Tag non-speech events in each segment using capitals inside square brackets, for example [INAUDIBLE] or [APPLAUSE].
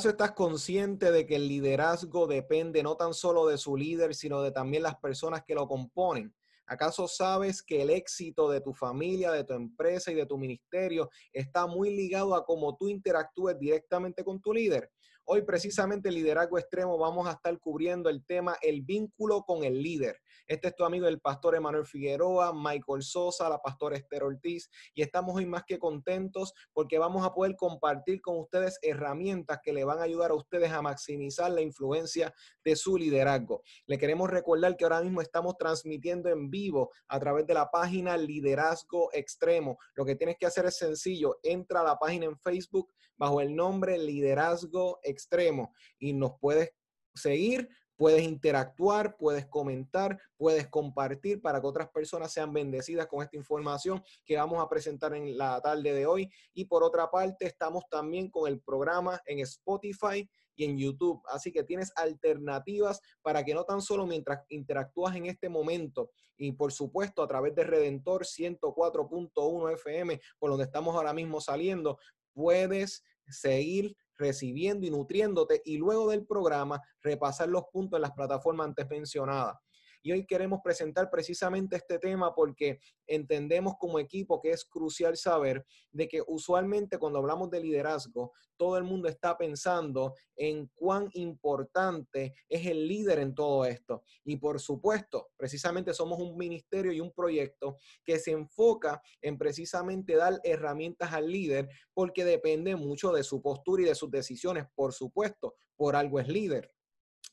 ¿Acaso estás consciente de que el liderazgo depende no tan solo de su líder, sino de también las personas que lo componen? ¿Acaso sabes que el éxito de tu familia, de tu empresa y de tu ministerio está muy ligado a cómo tú interactúes directamente con tu líder? Hoy precisamente en Liderazgo Extremo vamos a estar cubriendo el tema el vínculo con el líder. Este es tu amigo el pastor Emanuel Figueroa, Michael Sosa, la pastora Esther Ortiz y estamos hoy más que contentos porque vamos a poder compartir con ustedes herramientas que le van a ayudar a ustedes a maximizar la influencia de su liderazgo. Le queremos recordar que ahora mismo estamos transmitiendo en vivo a través de la página Liderazgo Extremo. Lo que tienes que hacer es sencillo, entra a la página en Facebook bajo el nombre Liderazgo Extremo y nos puedes seguir, puedes interactuar, puedes comentar, puedes compartir para que otras personas sean bendecidas con esta información que vamos a presentar en la tarde de hoy. Y por otra parte, estamos también con el programa en Spotify y en YouTube. Así que tienes alternativas para que no tan solo mientras interactúas en este momento y por supuesto a través de Redentor 104.1 FM, por donde estamos ahora mismo saliendo, puedes seguir recibiendo y nutriéndote y luego del programa repasar los puntos en las plataformas antes mencionadas. Y hoy queremos presentar precisamente este tema porque entendemos como equipo que es crucial saber de que usualmente cuando hablamos de liderazgo, todo el mundo está pensando en cuán importante es el líder en todo esto. Y por supuesto, precisamente somos un ministerio y un proyecto que se enfoca en precisamente dar herramientas al líder porque depende mucho de su postura y de sus decisiones. Por supuesto, por algo es líder.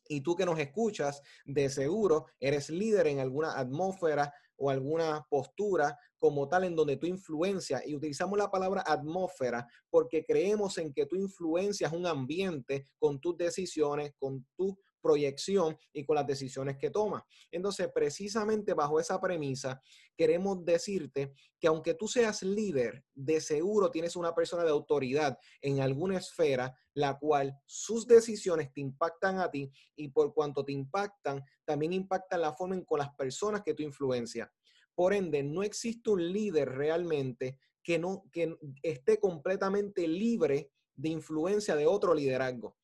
Y tú que nos escuchas, de seguro eres líder en alguna atmósfera o alguna postura como tal en donde tú influencias. Y utilizamos la palabra atmósfera porque creemos en que tú influencias un ambiente con tus decisiones, con tu proyección y con las decisiones que toma. Entonces, precisamente bajo esa premisa, queremos decirte que aunque tú seas líder, de seguro tienes una persona de autoridad en alguna esfera, la cual sus decisiones te impactan a ti y por cuanto te impactan, también impactan la forma en con las personas que tú influencias. Por ende, no existe un líder realmente que no que esté completamente libre de influencia de otro liderazgo.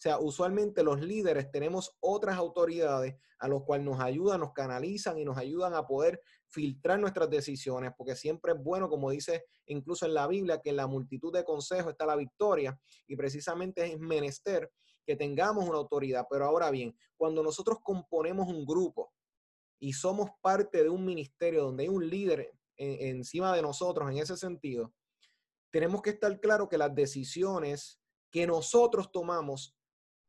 Sea, usualmente los líderes tenemos otras autoridades a los cuales nos ayudan, nos canalizan y nos ayudan a poder filtrar nuestras decisiones, porque siempre es bueno, como dice incluso en la Biblia, que en la multitud de consejos está la victoria y precisamente es menester que tengamos una autoridad. Pero ahora bien, cuando nosotros componemos un grupo y somos parte de un ministerio donde hay un líder encima de nosotros en ese sentido, tenemos que estar claro que las decisiones que nosotros tomamos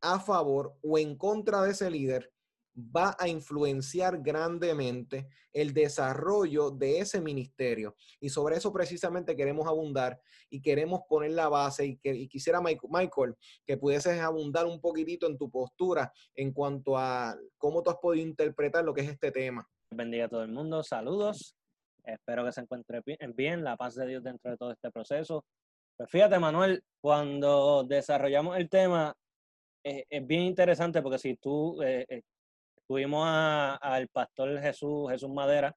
a favor o en contra de ese líder va a influenciar grandemente el desarrollo de ese ministerio. Y sobre eso precisamente queremos abundar y queremos poner la base y, que, quisiera, Michael, que pudieses abundar un poquitito en tu postura en cuanto a cómo tú has podido interpretar lo que es este tema. Bendiga a todo el mundo, saludos. Espero que se encuentre bien, la paz de Dios dentro de todo este proceso. Pues fíjate, Manuel, cuando desarrollamos el tema, es, bien interesante porque si tú eh, eh, tuvimos al pastor Jesús, Jesús Madera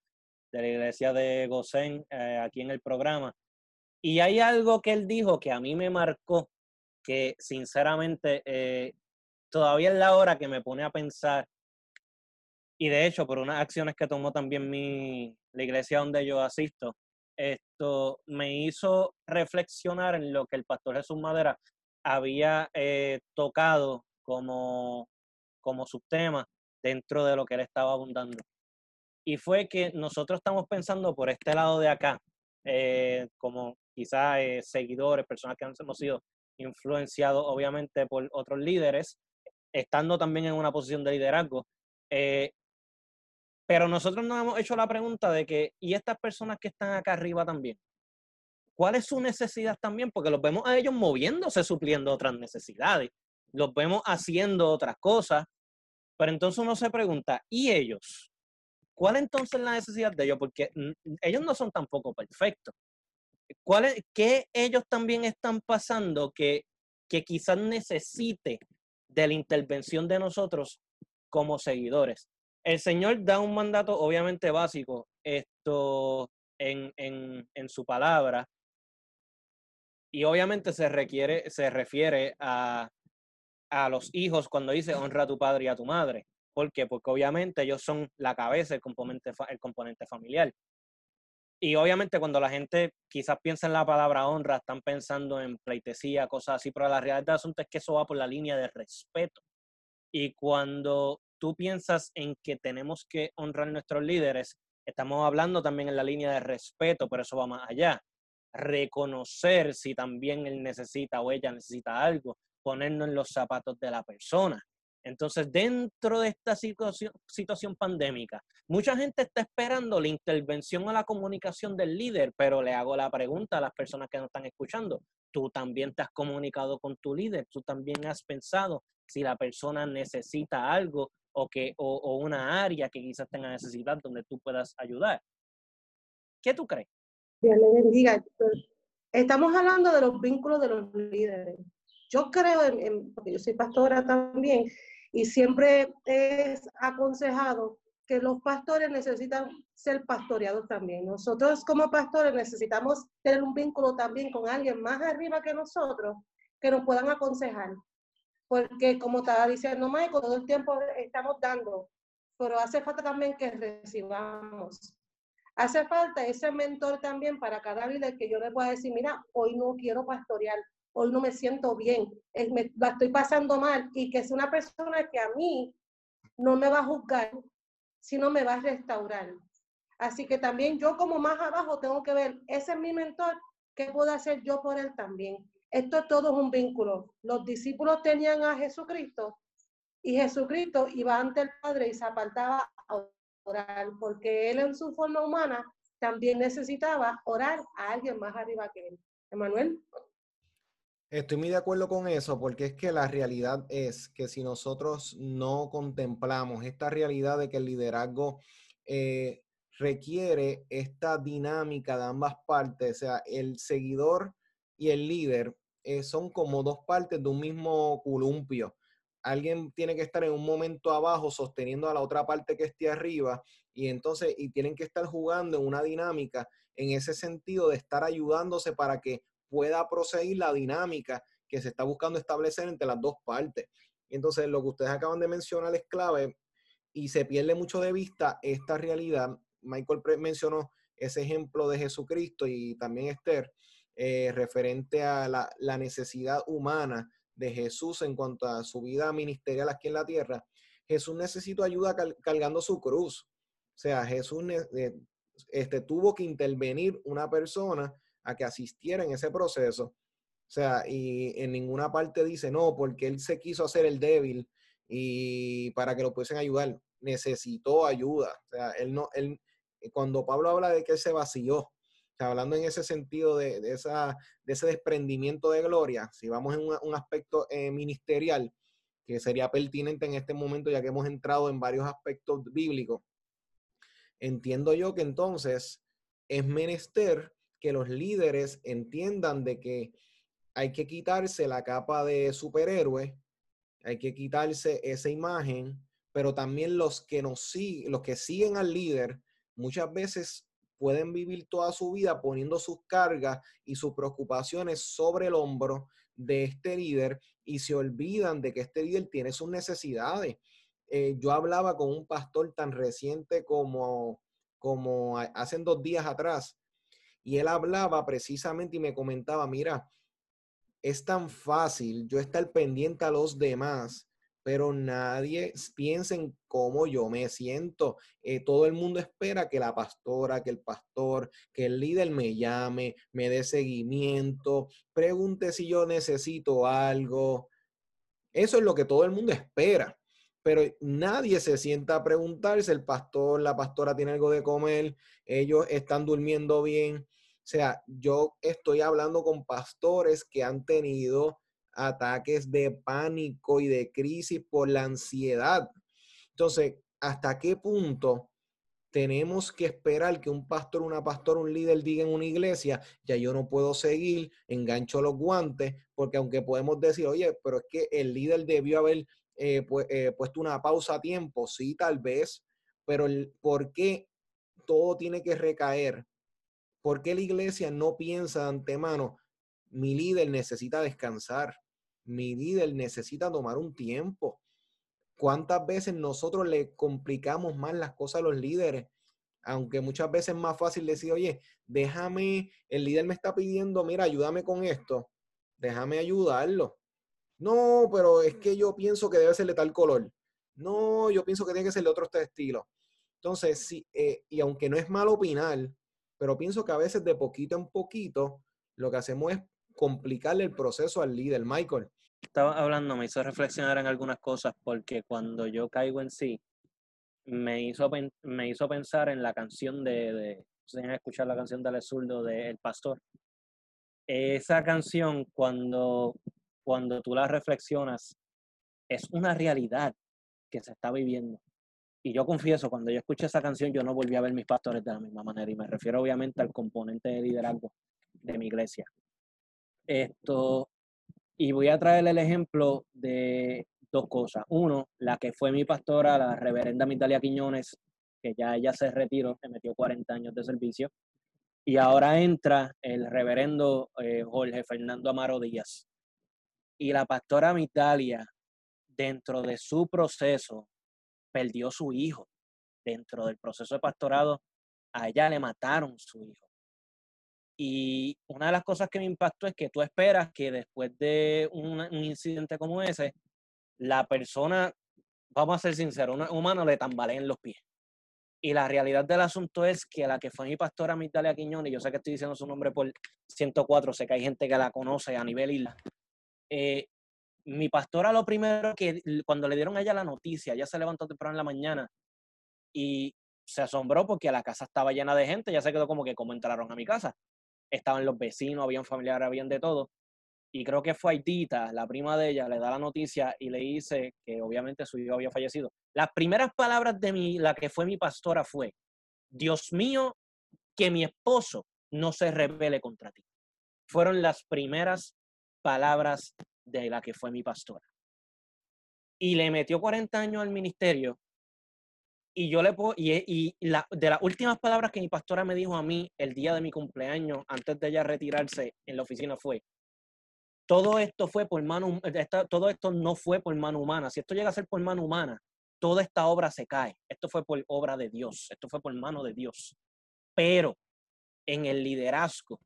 de la iglesia de Gosén eh, aquí en el programa, y hay algo que él dijo que a mí me marcó, que sinceramente todavía es la hora que me pone a pensar, y de hecho por unas acciones que tomó también mi, la iglesia donde yo asisto, esto me hizo reflexionar en lo que el pastor Jesús Madera había eh, tocado como, como subtema dentro de lo que él estaba abundando. Y fue que nosotros estamos pensando por este lado de acá, eh, como quizás eh, seguidores, personas que hemos sido influenciados obviamente por otros líderes, estando también en una posición de liderazgo, Pero nosotros nos hemos hecho la pregunta de que, ¿y estas personas que están acá arriba también? ¿Cuál es su necesidad también? Porque los vemos a ellos moviéndose, supliendo otras necesidades. Los vemos haciendo otras cosas. Pero entonces uno se pregunta, ¿y ellos? ¿Cuál entonces es la necesidad de ellos? Porque ellos no son tampoco perfectos. ¿Cuál ¿Qué ellos también están pasando que, que quizás necesite de la intervención de nosotros como seguidores? El Señor da un mandato obviamente básico esto en, en, su palabra y obviamente se requiere, se refiere a, a los hijos cuando dice honra a tu padre y a tu madre. ¿Por qué? Porque obviamente ellos son la cabeza, el componente, el componente familiar. Y obviamente cuando la gente quizás piensa en la palabra honra, están pensando en pleitesía, cosas así, pero la realidad del asunto es que eso va por la línea de respeto. Y cuando tú piensas en que tenemos que honrar a nuestros líderes, estamos hablando también en la línea de respeto, pero eso va más allá. Reconocer si también él necesita o ella necesita algo, ponernos en los zapatos de la persona. Entonces, dentro de esta situación, pandémica, mucha gente está esperando la intervención o la comunicación del líder, pero le hago la pregunta a las personas que nos están escuchando. Tú también te has comunicado con tu líder, tú también has pensado si la persona necesita algo o, que, o, una área que quizás tenga necesidad donde tú puedas ayudar. ¿Qué tú crees? Dios le bendiga. Estamos hablando de los vínculos de los líderes. Yo creo, en, porque yo soy pastora también, y siempre es aconsejado que los pastores necesitan ser pastoreados también. Nosotros como pastores necesitamos tener un vínculo también con alguien más arriba que nosotros que nos puedan aconsejar porque como estaba diciendo Michael, todo el tiempo estamos dando, pero hace falta también que recibamos. Hace falta ese mentor también para cada líder que yo le pueda decir, mira, hoy no quiero pastorear, hoy no me siento bien, me, estoy pasando mal y que es una persona que a mí no me va a juzgar, sino me va a restaurar. Así que también yo como más abajo tengo que ver, ese es mi mentor, ¿qué puedo hacer yo por él también? Esto todo un vínculo. Los discípulos tenían a Jesucristo y Jesucristo iba ante el Padre y se apartaba a porque él en su forma humana también necesitaba orar a alguien más arriba que él. Emanuel. Estoy muy de acuerdo con eso, porque es que la realidad es que si nosotros no contemplamos esta realidad de que el liderazgo eh, requiere esta dinámica de ambas partes, o sea, el seguidor y el líder eh, son como dos partes de un mismo columpio. Alguien tiene que estar en un momento abajo sosteniendo a la otra parte que esté arriba y entonces y tienen que estar jugando en una dinámica en ese sentido de estar ayudándose para que pueda proseguir la dinámica que se está buscando establecer entre las dos partes. Entonces, lo que ustedes acaban de mencionar es clave y se pierde mucho de vista esta realidad. Michael mencionó ese ejemplo de Jesucristo y también Esther, eh, referente a la, necesidad humana de Jesús en cuanto a su vida ministerial aquí en la tierra, Jesús necesitó ayuda cargando su cruz. O sea, Jesús eh, este, tuvo que intervenir una persona a que asistiera en ese proceso. O sea, y en ninguna parte dice, no, porque él se quiso hacer el débil y para que lo pudiesen ayudar, necesitó ayuda. O sea, él no, él, cuando Pablo habla de que se vació, hablando en ese sentido de, esa, de ese desprendimiento de gloria, si vamos en un, aspecto eh, ministerial, que sería pertinente en este momento, ya que hemos entrado en varios aspectos bíblicos, entiendo yo que entonces es menester que los líderes entiendan de que hay que quitarse la capa de superhéroe, hay que quitarse esa imagen, pero también los que nos los que siguen al líder, muchas veces pueden vivir toda su vida poniendo sus cargas y sus preocupaciones sobre el hombro de este líder y se olvidan de que este líder tiene sus necesidades. Eh, yo hablaba con un pastor tan reciente como, como hace dos días atrás y él hablaba precisamente y me comentaba, mira, es tan fácil yo estar pendiente a los demás pero nadie piensa en cómo yo me siento. Eh, todo el mundo espera que la pastora, que el pastor, que el líder me llame, me dé seguimiento, pregunte si yo necesito algo. Eso es lo que todo el mundo espera. pero nadie se sienta a preguntarse, el pastor, la pastora tiene algo de comer, ellos están durmiendo bien. O sea, yo estoy hablando con pastores que han tenido ataques de pánico y de crisis por la ansiedad. Entonces, ¿hasta qué punto tenemos que esperar que un pastor, una pastora, un líder diga en una iglesia, ya yo no puedo seguir, engancho los guantes, porque aunque podemos decir, oye, pero es que el líder debió haber eh, eh, puesto una pausa a tiempo, sí, tal vez, pero el, ¿por qué todo tiene que recaer? ¿Por qué la iglesia no piensa de antemano, mi líder necesita descansar, mi líder necesita tomar un tiempo? ¿Cuántas veces nosotros le complicamos más las cosas a los líderes? Aunque muchas veces es más fácil decir, oye, déjame, el líder me está pidiendo, mira, ayúdame con esto, déjame ayudarlo. No, pero es que yo pienso que debe ser de tal color. No, yo pienso que tiene que ser de otro estilo. Entonces, sí, eh, y aunque no es malo opinar, pero pienso que a veces de poquito en poquito lo que hacemos es complicarle el proceso al líder, Michael estaba hablando me hizo reflexionar en algunas cosas porque cuando yo caigo en sí, me hizo, me hizo pensar en la canción de, de escuchar la canción de Ale de El Pastor. Esa canción, cuando, cuando tú la reflexionas, es una realidad que se está viviendo. Y yo confieso, cuando yo escuché esa canción, yo no volví a ver mis pastores de la misma manera. Y me refiero obviamente al componente de liderazgo de mi iglesia. Esto, y voy a traer el ejemplo de dos cosas. Uno, la que fue mi pastora, la reverenda Mitalia Quiñones, que ya ella se retiró, se metió 40 años de servicio. Y ahora entra el reverendo eh, Jorge Fernando Amaro Díaz. Y la pastora Mitalia, dentro de su proceso, perdió su hijo. Dentro del proceso de pastorado, a ella le mataron su hijo. Y una de las cosas que me impactó es que tú esperas que después de un, incidente como ese, la persona, vamos a ser sinceros, un humano le tambaleen los pies. Y la realidad del asunto es que la que fue mi pastora Mitalia Quiñones, yo sé que estoy diciendo su nombre por 104, sé que hay gente que la conoce a nivel isla. Eh, mi pastora lo primero que, cuando le dieron a ella la noticia, ella se levantó temprano en la mañana y se asombró porque la casa estaba llena de gente, ya se quedó como que cómo entraron a mi casa estaban los vecinos, habían familiares, habían de todo. Y creo que fue Aitita, la prima de ella, le da la noticia y le dice que obviamente su hijo había fallecido. Las primeras palabras de mi, la que fue mi pastora fue, Dios mío, que mi esposo no se rebele contra ti. Fueron las primeras palabras de la que fue mi pastora. Y le metió 40 años al ministerio y yo le puedo, y, y la, de las últimas palabras que mi pastora me dijo a mí el día de mi cumpleaños, antes de ella retirarse en la oficina, fue, todo esto fue por mano, todo esto no fue por mano humana. Si esto llega a ser por mano humana, toda esta obra se cae. Esto fue por obra de Dios, esto fue por mano de Dios. Pero en el liderazgo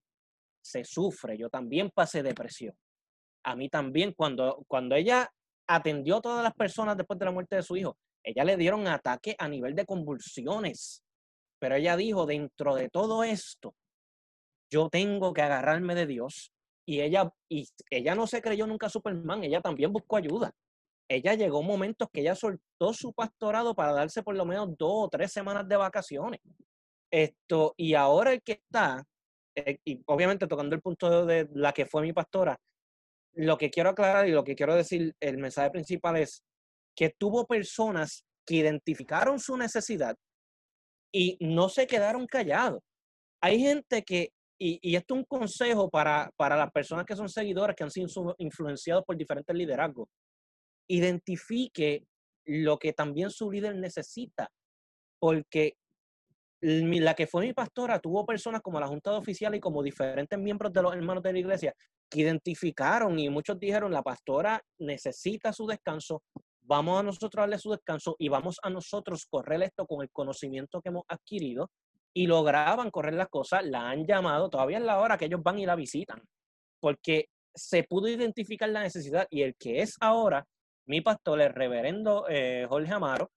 se sufre. Yo también pasé depresión. A mí también, cuando, cuando ella atendió a todas las personas después de la muerte de su hijo, ella le dieron ataque a nivel de convulsiones, pero ella dijo, dentro de todo esto, yo tengo que agarrarme de Dios. Y ella, y ella no se creyó nunca Superman, ella también buscó ayuda. Ella llegó momentos que ella soltó su pastorado para darse por lo menos dos o tres semanas de vacaciones. Esto, y ahora el que está, eh, y obviamente tocando el punto de la que fue mi pastora, lo que quiero aclarar y lo que quiero decir, el mensaje principal es, que tuvo personas que identificaron su necesidad y no se quedaron callados. Hay gente que, y, esto es un consejo para, para las personas que son seguidoras, que han sido influenciados por diferentes liderazgos, identifique lo que también su líder necesita, porque la que fue mi pastora tuvo personas como la Junta de Oficiales y como diferentes miembros de los hermanos de la iglesia que identificaron y muchos dijeron, la pastora necesita su descanso, vamos a nosotros darle su descanso y vamos a nosotros correr esto con el conocimiento que hemos adquirido y lograban correr las cosas, la han llamado, todavía es la hora que ellos van y la visitan, porque se pudo identificar la necesidad y el que es ahora mi pastor, el reverendo eh, Jorge Amaro,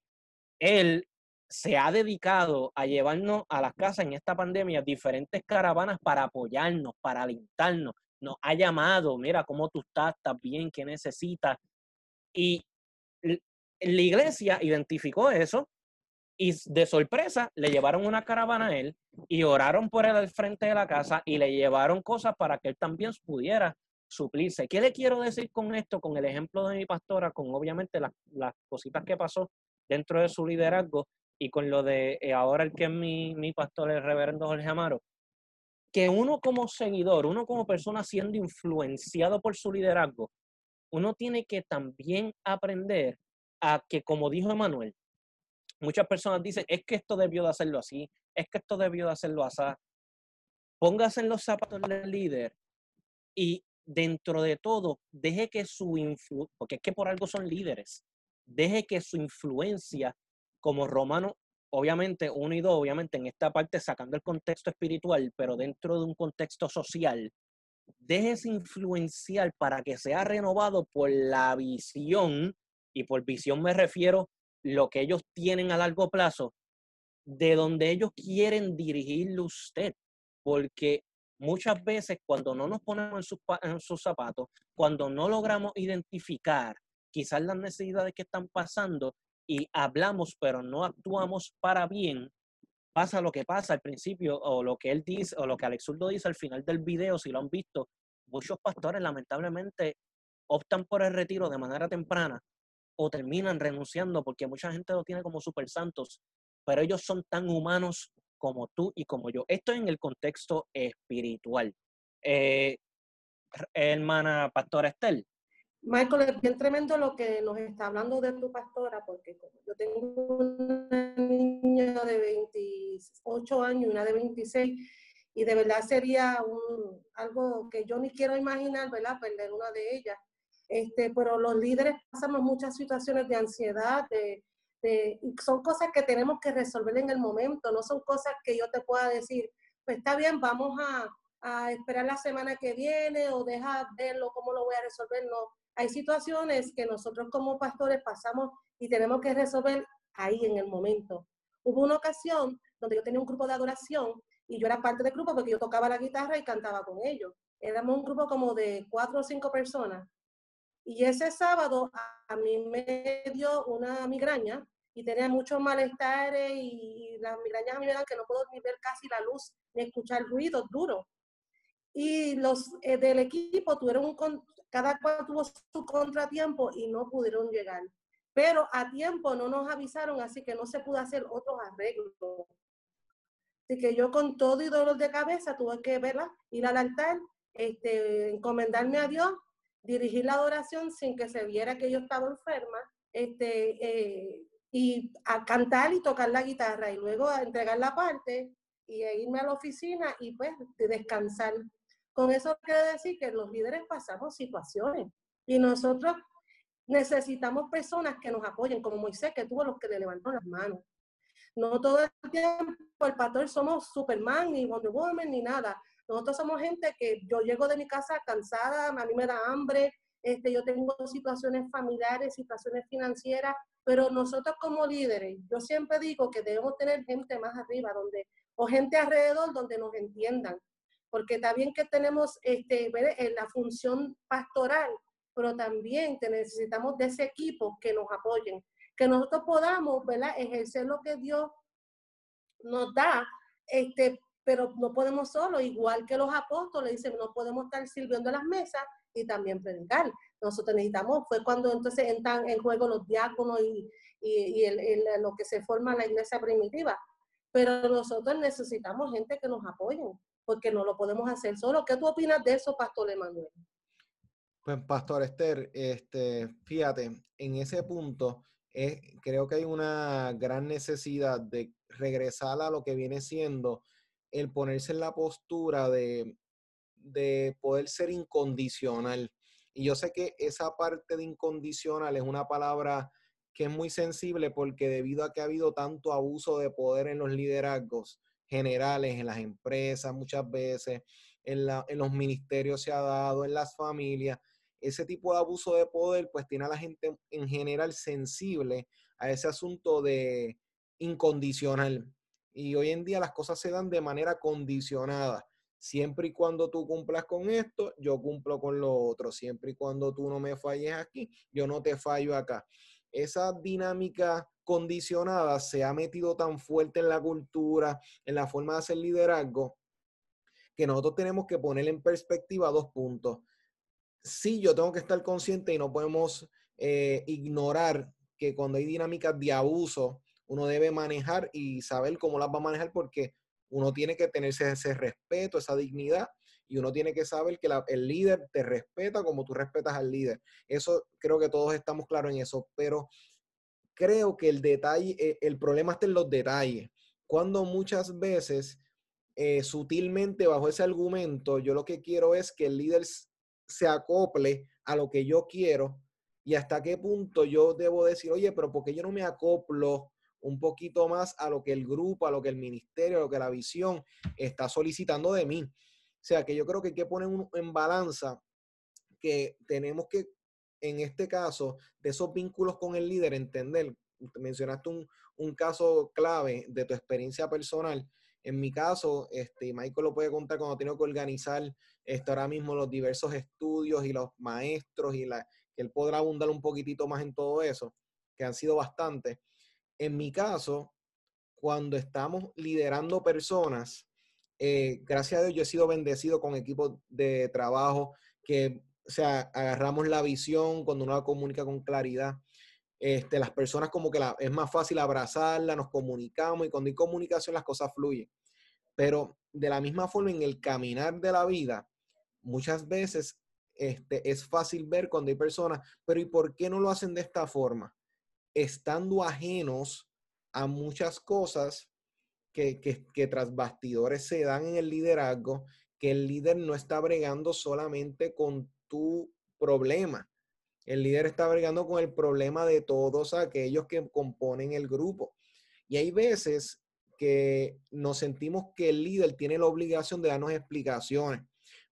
él se ha dedicado a llevarnos a las casas en esta pandemia diferentes caravanas para apoyarnos, para alentarnos. Nos ha llamado, mira cómo tú estás, estás bien, qué necesitas. Y la iglesia identificó eso y de sorpresa le llevaron una caravana a él y oraron por él al frente de la casa y le llevaron cosas para que él también pudiera suplirse. ¿Qué le quiero decir con esto? Con el ejemplo de mi pastora, con obviamente las, las cositas que pasó dentro de su liderazgo y con lo de eh, ahora el que es mi, mi pastor, el reverendo Jorge Amaro, que uno como seguidor, uno como persona siendo influenciado por su liderazgo, uno tiene que también aprender a que, como dijo Emanuel, Muchas personas dicen, es que esto debió de hacerlo así, es que esto debió de hacerlo así. Póngase en los zapatos del líder y dentro de todo, deje que su influencia, porque es que por algo son líderes, deje que su influencia como romano, obviamente, uno y dos, obviamente en esta parte sacando el contexto espiritual, pero dentro de un contexto social, déjese influenciar para que sea renovado por la visión, y por visión me refiero lo que ellos tienen a largo plazo, de donde ellos quieren dirigirle usted. Porque muchas veces cuando no nos ponemos en sus, en sus zapatos, cuando no logramos identificar quizás las necesidades que están pasando y hablamos pero no actuamos para bien, pasa lo que pasa al principio o lo que él dice o lo que Alex Zurdo dice al final del video, si lo han visto, muchos pastores lamentablemente optan por el retiro de manera temprana o terminan renunciando porque mucha gente lo tiene como super santos, pero ellos son tan humanos como tú y como yo. Esto en el contexto espiritual. Eh, hermana Pastora Estel. Michael, es bien tremendo lo que nos está hablando de tu pastora, porque yo tengo una niña de 28 años y una de 26, y de verdad sería algo que yo ni quiero imaginar, ¿verdad? Perder una de ellas. Este, pero los líderes pasamos muchas situaciones de ansiedad, de, y son cosas que tenemos que resolver en el momento, no son cosas que yo te pueda decir, pues está bien, vamos a, a esperar la semana que viene o deja verlo, cómo lo voy a resolver. No, hay situaciones que nosotros como pastores pasamos y tenemos que resolver ahí en el momento. Hubo una ocasión donde yo tenía un grupo de adoración y yo era parte del grupo porque yo tocaba la guitarra y cantaba con ellos. Éramos un grupo como de cuatro o cinco personas y ese sábado a mí me dio una migraña y tenía muchos malestares y las migrañas a mí me dan que no puedo ni ver casi la luz ni escuchar ruidos duros. Y los eh, del equipo tuvieron un, cada cual tuvo su contratiempo y no pudieron llegar. Pero a tiempo no nos avisaron, así que no se pudo hacer otros arreglos. Así que yo con todo y dolor de cabeza tuve que verla, ir al altar, este, encomendarme a Dios dirigir la adoración sin que se viera que yo estaba enferma, este, eh, y a cantar y tocar la guitarra y luego a entregar la parte y irme a la oficina y pues descansar. Con eso quiere decir que los líderes pasamos situaciones y nosotros necesitamos personas que nos apoyen, como Moisés, que tuvo los que le levantó las manos. No todo el tiempo el pastor somos Superman, ni Wonder Woman, ni nada. Nosotros somos gente que yo llego de mi casa cansada, a mí me da hambre, este, yo tengo situaciones familiares, situaciones financieras, pero nosotros como líderes, yo siempre digo que debemos tener gente más arriba, donde, o gente alrededor donde nos entiendan, porque bien que tenemos este, en la función pastoral, pero también necesitamos de ese equipo que nos apoyen, que nosotros podamos ¿verdad? ejercer lo que Dios nos da este, pero no podemos solo, igual que los apóstoles, dicen, no podemos estar sirviendo las mesas y también predicar. Nosotros necesitamos, fue cuando entonces entran en juego los diáconos y, y, lo que se forma la iglesia primitiva. Pero nosotros necesitamos gente que nos apoye, porque no lo podemos hacer solo. ¿Qué tú opinas de eso, Pastor Emanuel? Pues, Pastor Esther, este, fíjate, en ese punto, eh, creo que hay una gran necesidad de regresar a lo que viene siendo el ponerse en la postura de, de poder ser incondicional. Y yo sé que esa parte de incondicional es una palabra que es muy sensible porque debido a que ha habido tanto abuso de poder en los liderazgos generales, en las empresas muchas veces, en, la, en los ministerios se ha dado, en las familias, ese tipo de abuso de poder pues tiene a la gente en general sensible a ese asunto de incondicional. Y hoy en día las cosas se dan de manera condicionada. Siempre y cuando tú cumplas con esto, yo cumplo con lo otro. Siempre y cuando tú no me falles aquí, yo no te fallo acá. esa dinámica condicionada se ha metido tan fuerte en la cultura, en la forma de hacer liderazgo, que nosotros tenemos que poner en perspectiva dos puntos. Sí, yo tengo que estar consciente y no podemos eh, ignorar que cuando hay dinámicas de abuso, uno debe manejar y saber cómo las va a manejar porque uno tiene que tenerse ese respeto, esa dignidad y uno tiene que saber que el líder te respeta como tú respetas al líder. Eso creo que todos estamos claros en eso, pero creo que el detalle, eh, el problema está en los detalles. Cuando muchas veces, eh, sutilmente bajo ese argumento, yo lo que quiero es que el líder se acople a lo que yo quiero y hasta qué punto yo debo decir, oye, pero ¿por qué yo no me acoplo un poquito más a lo que el grupo, a lo que el ministerio, a lo que la visión está solicitando de mí? O sea, que yo creo que hay que poner en balanza que tenemos que, en este caso, de esos vínculos con el líder, entender, mencionaste un, un caso clave de tu experiencia personal. En mi caso, este, Michael lo puede contar cuando tengo que organizar este, ahora mismo los diversos estudios y los maestros y la, que él podrá abundar un poquitito más en todo eso, que han sido bastantes. En mi caso, cuando estamos liderando personas, eh, gracias a Dios yo he sido bendecido con equipos de trabajo que, o sea, agarramos la visión cuando uno la comunica con claridad. Este, las personas como que la, es más fácil abrazarla, nos comunicamos y cuando hay comunicación las cosas fluyen. Pero de la misma forma en el caminar de la vida, muchas veces este, es fácil ver cuando hay personas, pero ¿y por qué no lo hacen de esta forma? Estando ajenos a muchas cosas que, tras bastidores se dan en el liderazgo, que el líder no está bregando solamente con tu problema. El líder está bregando con el problema de todos aquellos que componen el grupo. Y hay veces que nos sentimos que el líder tiene la obligación de darnos explicaciones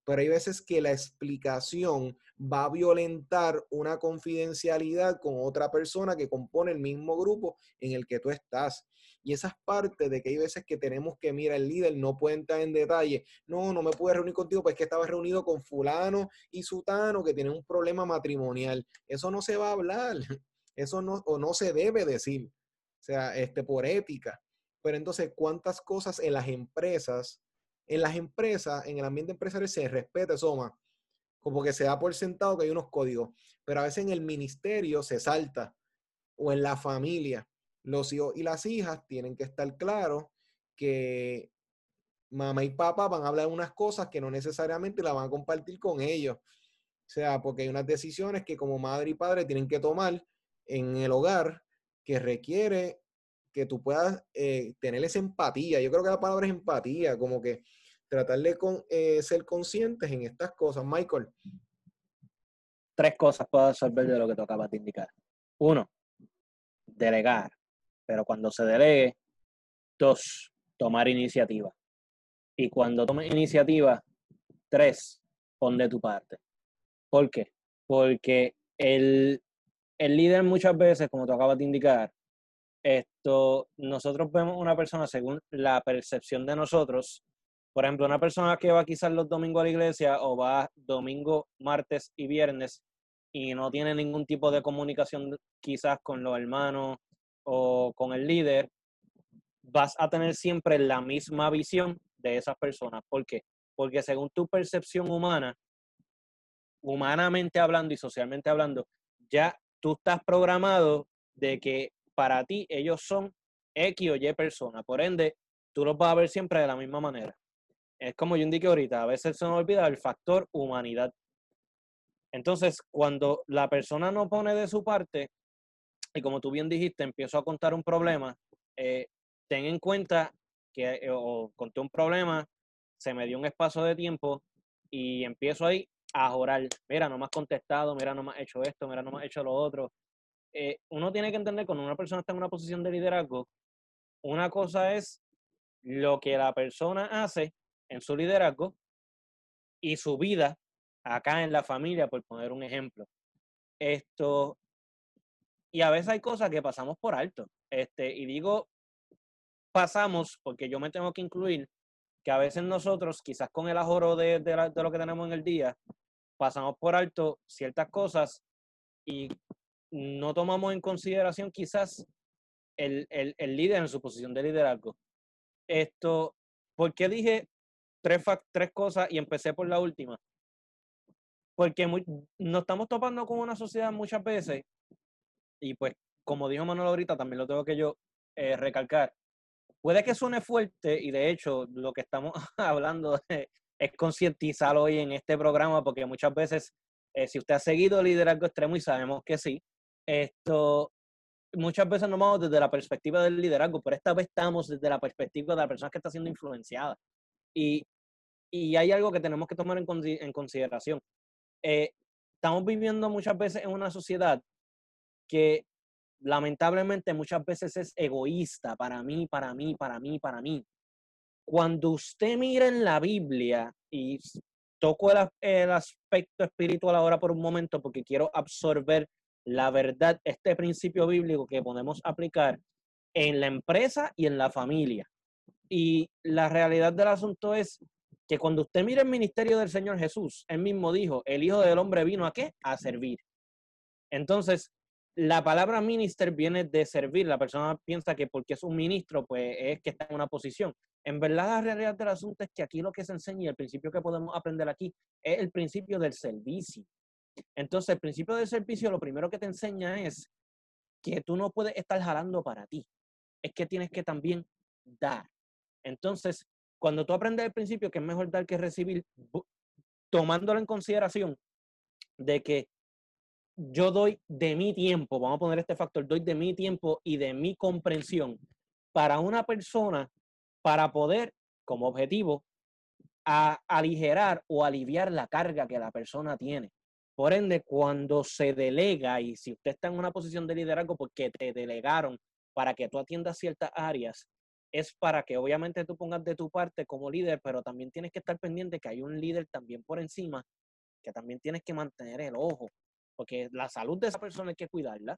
pero hay veces que la explicación va a violentar una confidencialidad con otra persona que compone el mismo grupo en el que tú estás. Y esa es parte de que hay veces que tenemos que, mira, el líder no puede entrar en detalle. No, no me pude reunir contigo porque es que estaba reunido con fulano y sutano que tienen un problema matrimonial. Eso no se va a hablar. [LAUGHS] Eso no, o no se debe decir. O sea, este, por ética. Pero entonces, ¿cuántas cosas en las empresas en las empresas, en el ambiente empresarial se respeta eso más, como que se da por sentado que hay unos códigos, pero a veces en el ministerio se salta o en la familia. Los hijos y las hijas tienen que estar claros que mamá y papá van a hablar de unas cosas que no necesariamente las van a compartir con ellos. O sea, porque hay unas decisiones que como madre y padre tienen que tomar en el hogar que requiere que tú puedas eh, tener esa empatía. Yo creo que la palabra es empatía, como que tratar de con, eh, ser conscientes en estas cosas. Michael. Tres cosas puedo absorber de lo que tú acabas de indicar. Uno, delegar. Pero cuando se delegue, dos, tomar iniciativa. Y cuando tomes iniciativa, tres, pon de tu parte. ¿Por qué? Porque el, el líder muchas veces, como tú acabas de indicar, esto, nosotros vemos una persona según la percepción de nosotros por ejemplo, una persona que va quizás los domingos a la iglesia o va domingo, martes y viernes y no tiene ningún tipo de comunicación quizás con los hermanos o con el líder, vas a tener siempre la misma visión de esas personas. ¿Por qué? Porque según tu percepción humana, humanamente hablando y socialmente hablando, ya tú estás programado de que para ti ellos son X o Y personas. Por ende, tú los vas a ver siempre de la misma manera es como yo indiqué ahorita, a veces se nos olvida el factor humanidad. Entonces, cuando la persona no pone de su parte, y como tú bien dijiste, empiezo a contar un problema, eh, ten en cuenta que eh, o conté un problema, se me dio un espacio de tiempo y empiezo ahí a orar, mira, no me has contestado, mira, no me has hecho esto, mira, no me has hecho lo otro. Eh, uno tiene que entender cuando una persona está en una posición de liderazgo, una cosa es lo que la persona hace en su liderazgo y su vida acá en la familia, por poner un ejemplo. Esto, y a veces hay cosas que pasamos por alto. Este, y digo, pasamos porque yo me tengo que incluir que a veces nosotros, quizás con el ajoro de, de, lo que tenemos en el día, pasamos por alto ciertas cosas y no tomamos en consideración quizás el, el, líder en su posición de liderazgo. Esto, ¿por qué dije tres, cosas y empecé por la última? Porque nos estamos topando con una sociedad muchas veces, y pues como dijo Manuel ahorita, también lo tengo que yo eh, recalcar, puede que suene fuerte y de hecho lo que estamos [LAUGHS] hablando es concientizar hoy en este programa porque muchas veces, eh, si usted ha seguido liderazgo extremo y sabemos que sí, esto muchas veces nos vamos desde la perspectiva del liderazgo, pero esta vez estamos desde la perspectiva de la persona que está siendo influenciada. Y, y hay algo que tenemos que tomar en, en consideración. Eh, estamos viviendo muchas veces en una sociedad que lamentablemente muchas veces es egoísta para mí, para mí, para mí, para mí. Cuando usted mira en la Biblia y toco el, el aspecto espiritual ahora por un momento porque quiero absorber la verdad, este principio bíblico que podemos aplicar en la empresa y en la familia. Y la realidad del asunto es que cuando usted mira el ministerio del Señor Jesús, él mismo dijo, el Hijo del Hombre vino a qué? A servir. Entonces, la palabra minister viene de servir. La persona piensa que porque es un ministro, pues es que está en una posición. En verdad, la realidad del asunto es que aquí lo que se enseña y el principio que podemos aprender aquí es el principio del servicio. Entonces, el principio del servicio lo primero que te enseña es que tú no puedes estar jalando para ti. Es que tienes que también dar. Entonces, cuando tú aprendes el principio que es mejor dar que recibir, tomándolo en consideración de que yo doy de mi tiempo, vamos a poner este factor, doy de mi tiempo y de mi comprensión para una persona para poder, como objetivo, a aligerar o aliviar la carga que la persona tiene. Por ende, cuando se delega, y si usted está en una posición de liderazgo porque te delegaron para que tú atiendas ciertas áreas, es para que obviamente tú pongas de tu parte como líder, pero también tienes que estar pendiente que hay un líder también por encima, que también tienes que mantener el ojo, porque la salud de esa persona hay que cuidarla,